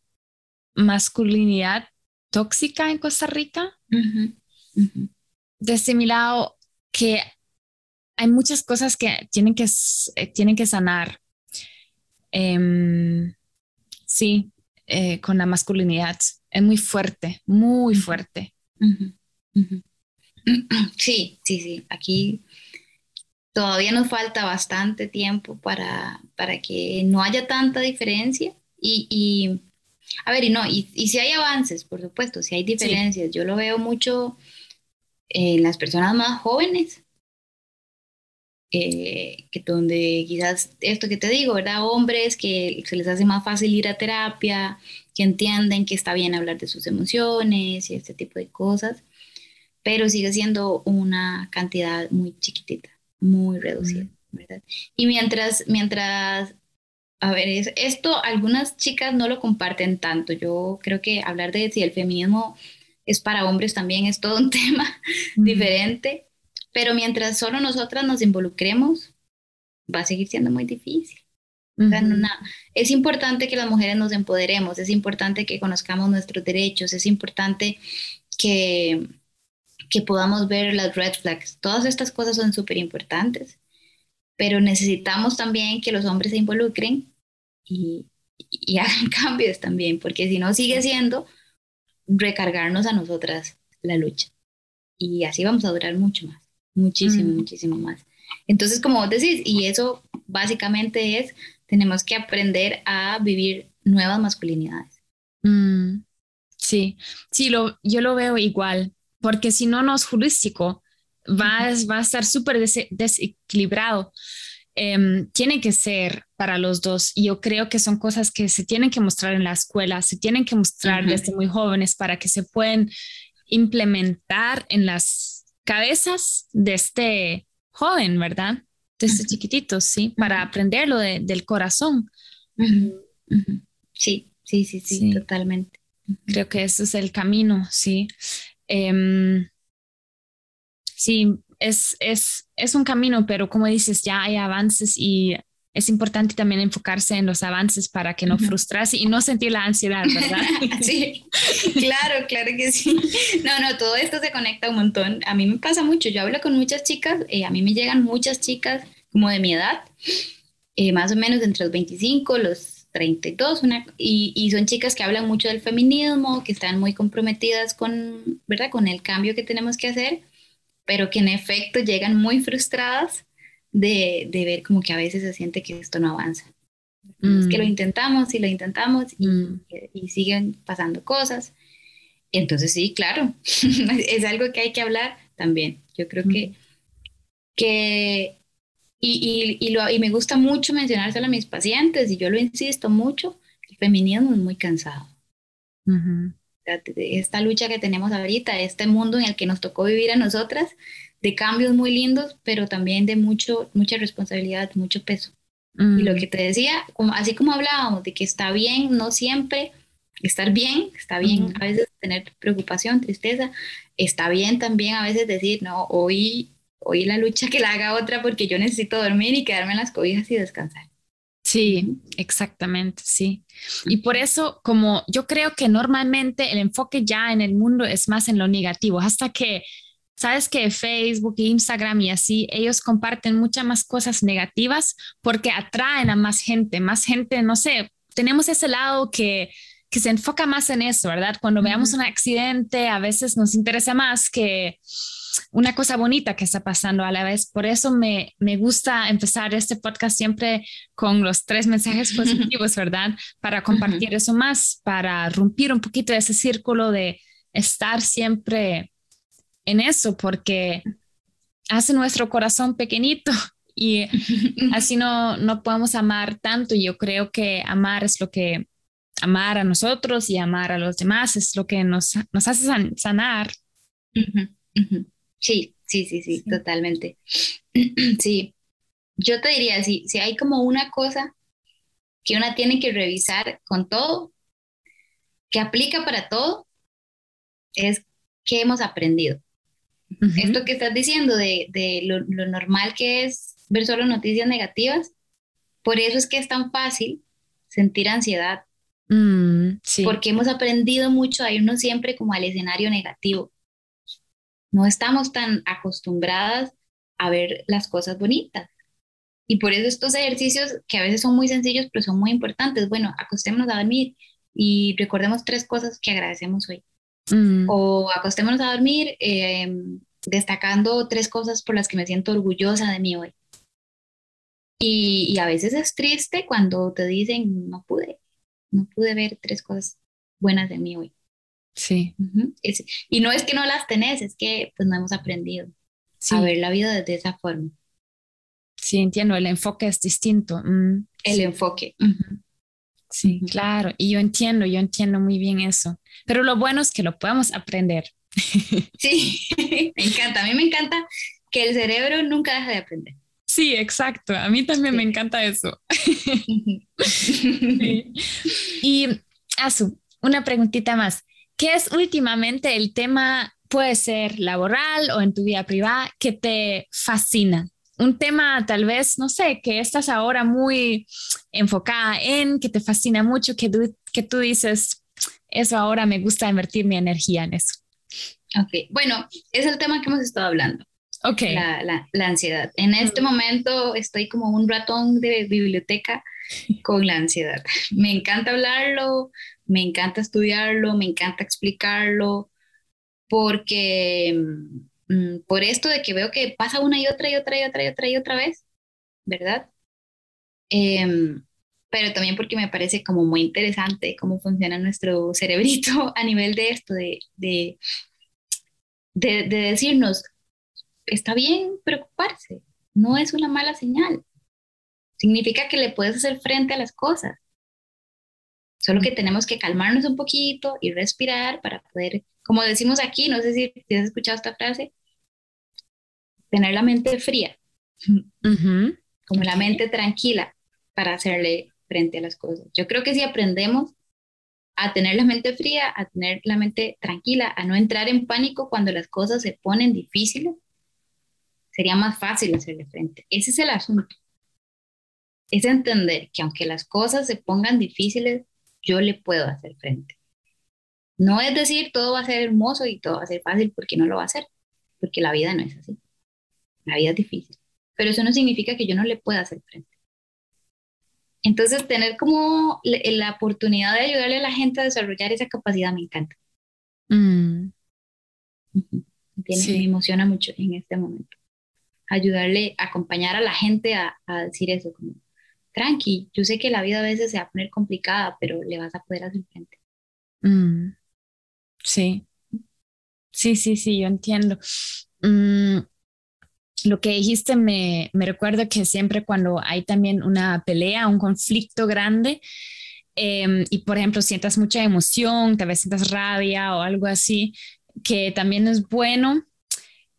masculinidad tóxica en Costa Rica. Ujú, ujú. Desde mi lado, que hay muchas cosas que tienen que, eh, tienen que sanar. Em, sí, eh, con la masculinidad. Es muy fuerte, muy fuerte. Sí, sí, sí. Aquí todavía nos falta bastante tiempo para, para que no haya tanta diferencia. Y, y, a ver, y no, y, y si hay avances, por supuesto, si hay diferencias. Yo lo veo mucho en las personas más jóvenes, eh, que donde quizás esto que te digo, ¿verdad? Hombres que se les hace más fácil ir a terapia, que entienden que está bien hablar de sus emociones y este tipo de cosas, pero sigue siendo una cantidad muy chiquitita, muy reducida, ¿verdad? Y mientras, mientras, a ver, es- esto algunas chicas no lo comparten tanto. Yo creo que hablar de si el feminismo es para hombres también es todo un tema diferente, pero mientras solo nosotras nos involucremos, va a seguir siendo muy difícil. O sea, no- es importante que las mujeres nos empoderemos, es importante que conozcamos nuestros derechos, es importante que, que podamos ver las red flags. Todas estas cosas son súper importantes, pero necesitamos también que los hombres se involucren y, y hagan cambios también, porque si no sigue siendo recargarnos a nosotras la lucha. Y así vamos a durar mucho más, muchísimo, Mm. muchísimo más. Entonces, como vos decís, y eso básicamente es, tenemos que aprender a vivir nuevas masculinidades. Mm, sí, sí, lo, yo lo veo igual, porque si no, no es jurístico, va, va a estar súper dese- desequilibrado. Em, tiene que ser para los dos y yo creo que son cosas que se tienen que mostrar en la escuela, se tienen que mostrar Ujú. desde muy jóvenes para que se puedan implementar en las cabezas de este joven, ¿verdad? Desde Ujú. chiquititos, sí, para Ujú. aprenderlo de- del corazón. Sí, sí, sí, sí, Sí. totalmente. Creo que ese es el camino, sí. Em, sí, es, es, es un camino, pero como dices, ya hay avances y es importante también enfocarse en los avances para que no frustrarse y no sentir la ansiedad, ¿verdad? sí, claro, claro que sí. No, no, todo esto se conecta un montón. A mí me pasa mucho, yo hablo con muchas chicas, eh, a mí me llegan muchas chicas como de mi edad, eh, más o menos entre los 25, los 32, una, y, y, son chicas que hablan mucho del feminismo, que están muy comprometidas con, ¿verdad? con el cambio que tenemos que hacer, pero que en efecto llegan muy frustradas de, de, ver como que a veces se siente que esto no avanza. Es que lo mm. intentamos y lo intentamos y, mm. y, siguen pasando cosas. Entonces sí, claro, es algo que hay que hablar también. Yo creo que, mm. que y, y, lo, y me gusta mucho mencionárselo a mis pacientes y yo lo insisto mucho, el feminismo es muy cansado. Esta lucha que tenemos ahorita, este mundo en el que nos tocó vivir a nosotras, de cambios muy lindos, pero también de mucho, mucha responsabilidad, mucho peso. Y lo mm. que te decía, como, así como hablábamos de que está bien, no siempre estar bien, está bien a veces tener preocupación, tristeza, está bien también a veces decir, no, hoy, hoy la lucha que la haga otra porque yo necesito dormir y quedarme en las cobijas y descansar. Sí, exactamente, sí. Y por eso, como yo creo que normalmente el enfoque ya en el mundo es más en lo negativo, hasta que sabes que Facebook, Instagram y así, ellos comparten muchas más cosas negativas porque atraen a más gente, más gente, no sé, tenemos ese lado que, que se enfoca más en eso, ¿verdad? Cuando veamos un accidente, a veces nos interesa más que una cosa bonita que está pasando a la vez. Por eso me, me gusta empezar este podcast siempre con los tres mensajes positivos, ¿verdad? Para compartir eso más, para romper un poquito ese círculo de estar siempre en eso porque hace nuestro corazón pequeñito y así no, no podemos amar tanto. Yo creo que amar es lo que, amar a nosotros y amar a los demás es lo que nos, nos hace sanar. Sí, sí, sí, sí, totalmente. Sí, yo te diría, si, si hay como una cosa que una tiene que revisar con todo, que aplica para todo, es qué hemos aprendido. Esto que estás diciendo de, de lo, lo, normal que es ver solo noticias negativas, por eso es que es tan fácil sentir ansiedad. Mm, Porque hemos aprendido mucho a irnos siempre como al escenario negativo. No estamos tan acostumbradas a ver las cosas bonitas. Y por eso estos ejercicios, que a veces son muy sencillos, pero son muy importantes. Bueno, acostémonos a dormir y recordemos tres cosas que agradecemos hoy. Mm. O acostémonos a dormir em, destacando tres cosas por las que me siento orgullosa de mí hoy. Y, y, a veces es triste cuando te dicen, no pude, no pude ver tres cosas buenas de mí hoy. Sí. y no es que no las tenés, es que pues no hemos aprendido a ver la vida de esa forma. Sí, entiendo, el enfoque es distinto. Mm, el enfoque. Sí, claro, y yo entiendo, yo entiendo muy bien eso, pero lo bueno es que lo podemos aprender. Sí, me encanta, a mí me encanta que el cerebro nunca deja de aprender. Sí, exacto, a mí también me encanta eso. Y, Azu, una preguntita más, ¿qué es últimamente el tema, puede ser laboral o en tu vida privada, que te fascina? un tema tal vez, no sé, que estás ahora muy enfocada en, que te fascina mucho, que tú, que tú dices, eso ahora me gusta invertir mi energía en eso. Ok, bueno, es el tema que hemos estado hablando. Ok. La, la, ansiedad. En este momento estoy como un ratón de biblioteca con la ansiedad. Me encanta hablarlo, me encanta estudiarlo, me encanta explicarlo, porque Mm, por esto de que veo que pasa una y otra y otra y otra y otra y otra vez, ¿verdad? Em, pero también porque me parece como muy interesante cómo funciona nuestro cerebrito a nivel de esto, de, de decirnos, está bien preocuparse, no es una mala señal. Significa que le puedes hacer frente a las cosas. Solo que tenemos que calmarnos un poquito y respirar para poder como decimos aquí, no sé si, has escuchado esta frase, tener la mente fría, como la mente tranquila para hacerle frente a las cosas. Yo creo que si aprendemos a tener la mente fría, a tener la mente tranquila, a no entrar en pánico cuando las cosas se ponen difíciles, sería más fácil hacerle frente. Ese es el asunto. es entender que aunque las cosas se pongan difíciles, yo le puedo hacer frente. No es decir todo va a ser hermoso y todo va a ser fácil porque no lo va a hacer, porque la vida no es así. La vida es difícil, pero eso no significa que yo no le pueda hacer frente. Entonces, tener como la oportunidad de ayudarle a la gente a desarrollar esa capacidad me encanta. Mm. Me emociona mucho en este momento. Ayudarle, acompañar a la gente a, decir eso, como, tranqui, yo sé que la vida a veces se va a poner complicada, pero le vas a poder hacer frente. Mm. Sí. Sí, sí, sí, yo entiendo. Mm, lo que dijiste me, me recuerda que siempre cuando hay también una pelea, un conflicto grande, em, y por ejemplo sientas mucha emoción, tal vez sientas rabia o algo así, que también es bueno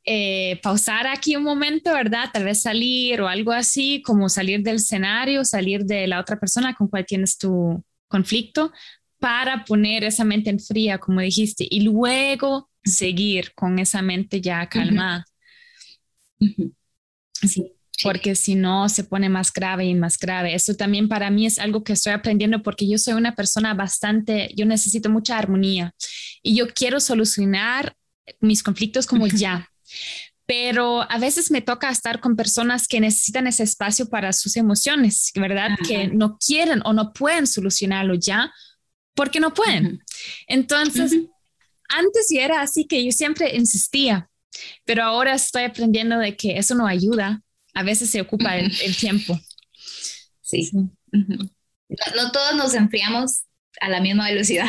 eh, pausar aquí un momento, ¿verdad? Tal vez salir o algo así, como salir del escenario, salir de la otra persona con cual tienes tu conflicto, para poner esa mente en fría, como dijiste, y luego seguir con esa mente ya calmada. Sí, porque si no se pone más grave y más grave. Eso también para mí es algo que estoy aprendiendo porque yo soy una persona bastante, yo necesito mucha armonía y yo quiero solucionar mis conflictos como ya. Pero a veces me toca estar con personas que necesitan ese espacio para sus emociones, ¿verdad? Que no quieren o no pueden solucionarlo ya porque no pueden. Entonces, antes ya era así que yo siempre insistía, pero ahora estoy aprendiendo de que eso no ayuda. A veces se ocupa el, tiempo. Sí. no, todos nos enfriamos a la misma velocidad.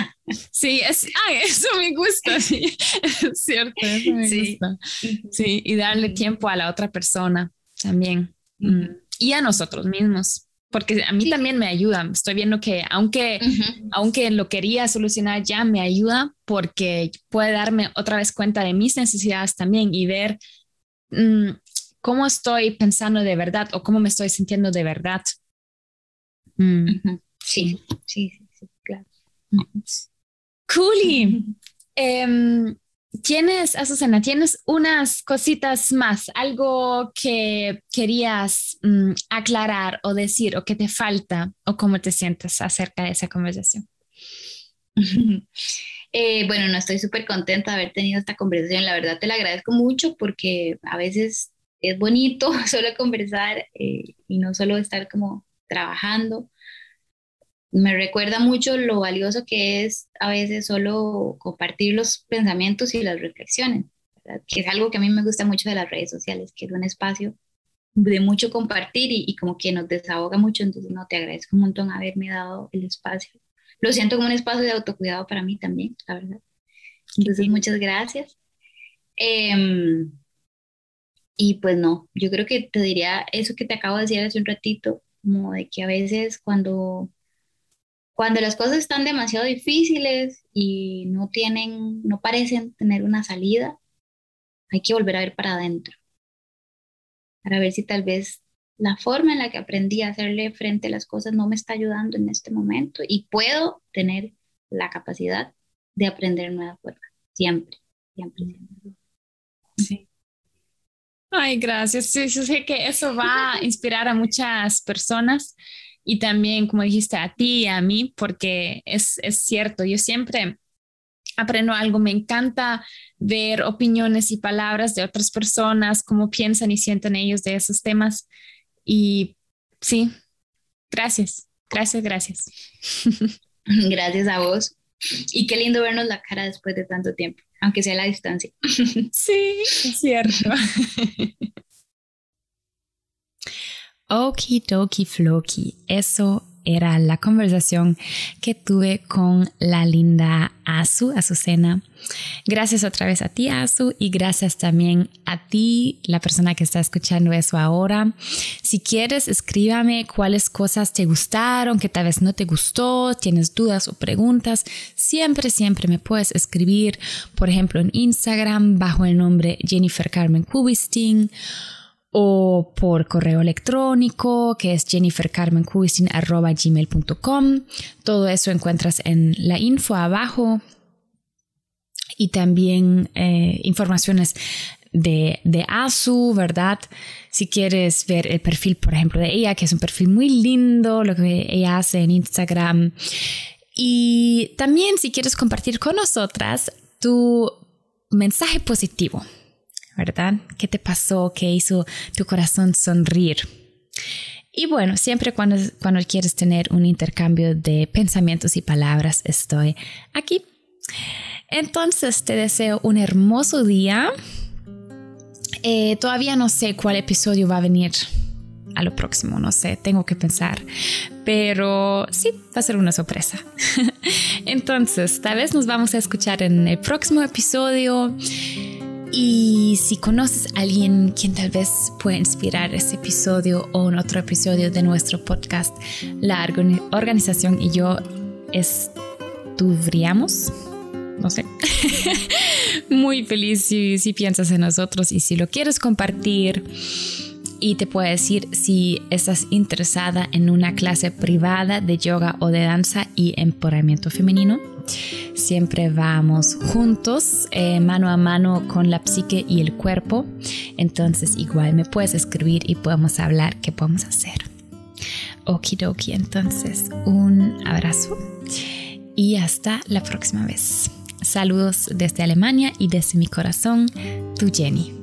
Sí, es, eso me gusta, sí, es cierto, eso me sí. gusta. Sí, y darle tiempo a la otra persona también. Mm. Y a nosotros mismos porque a mí también me ayuda. Estoy viendo que aunque, aunque lo quería solucionar ya, me ayuda porque puede darme otra vez cuenta de mis necesidades también y ver mm, cómo estoy pensando de verdad o cómo me estoy sintiendo de verdad. Mm. Sí, sí, Cool. Tienes, Azucena, tienes unas cositas más, algo que querías mm, aclarar o decir o que te falta o cómo te sientes acerca de esa conversación. Eh, bueno, no estoy súper contenta de haber tenido esta conversación. La verdad te la agradezco mucho porque a veces es bonito solo conversar eh, y no solo estar como trabajando me recuerda mucho lo valioso que es a veces solo compartir los pensamientos y las reflexiones, que es algo que a mí me gusta mucho de las redes sociales, que es un espacio de mucho compartir y, como que nos desahoga mucho, entonces no, te agradezco un montón haberme dado el espacio. Lo siento como un espacio de autocuidado para mí también, la verdad. Entonces, muchas gracias. Em, y pues no, yo creo que te diría eso que te acabo de decir hace un ratito, como de que a veces cuando cuando las cosas están demasiado difíciles y no tienen, no parecen tener una salida, hay que volver a ver para adentro, para ver si tal vez la forma en la que aprendí a hacerle frente a las cosas no me está ayudando en este momento y puedo tener la capacidad de aprender nueva forma, siempre, siempre, siempre. Sí. Ay, gracias. Sí, sé que eso va a inspirar a muchas personas y también, como dijiste, a ti y a mí, porque es, es cierto, yo siempre aprendo algo, me encanta ver opiniones y palabras de otras personas, cómo piensan y sienten ellos de esos temas. Y sí, gracias, gracias, gracias. Gracias a vos. Y qué lindo vernos la cara después de tanto tiempo, aunque sea a la distancia. Sí, es cierto. Okidoki Floki. Eso era la conversación que tuve con la linda Azu, Azucena. Gracias otra vez a ti, Azu, y gracias también a ti, la persona que está escuchando eso ahora. Si quieres, escríbame cuáles cosas te gustaron, que tal vez no te gustó, tienes dudas o preguntas. Siempre, siempre me puedes escribir, por ejemplo, en Instagram bajo el nombre Jennifer Carmen Kubistin o por correo electrónico que es jennifercarmencuisine.gmail.com. Todo eso encuentras en la info abajo y también eh, informaciones de, de Azu, ¿verdad? Si quieres ver el perfil, por ejemplo, de ella, que es un perfil muy lindo, lo que ella hace en Instagram. Y también si quieres compartir con nosotras tu mensaje positivo, ¿verdad? ¿Qué te pasó? ¿Qué hizo tu corazón sonreír? Y bueno, siempre cuando, cuando quieres tener un intercambio de pensamientos y palabras, estoy aquí. Entonces te deseo un hermoso día. Eh, todavía no sé cuál episodio va a venir a lo próximo, no sé, tengo que pensar. Pero sí, va a ser una sorpresa. Entonces, tal vez nos vamos a escuchar en el próximo episodio. Y si conoces a alguien quien tal vez pueda inspirar ese episodio o en otro episodio de nuestro podcast, la organización y yo estuvríamos, no sé, muy feliz si, si piensas en nosotros y si lo quieres compartir y te puedo decir si estás interesada en una clase privada de yoga o de danza y empoderamiento femenino. Siempre vamos juntos, eh, mano a mano con la psique y el cuerpo. Entonces igual me puedes escribir y podemos hablar qué podemos hacer. Okidoki, entonces un abrazo y hasta la próxima vez. Saludos desde Alemania y desde mi corazón, tu Jenny.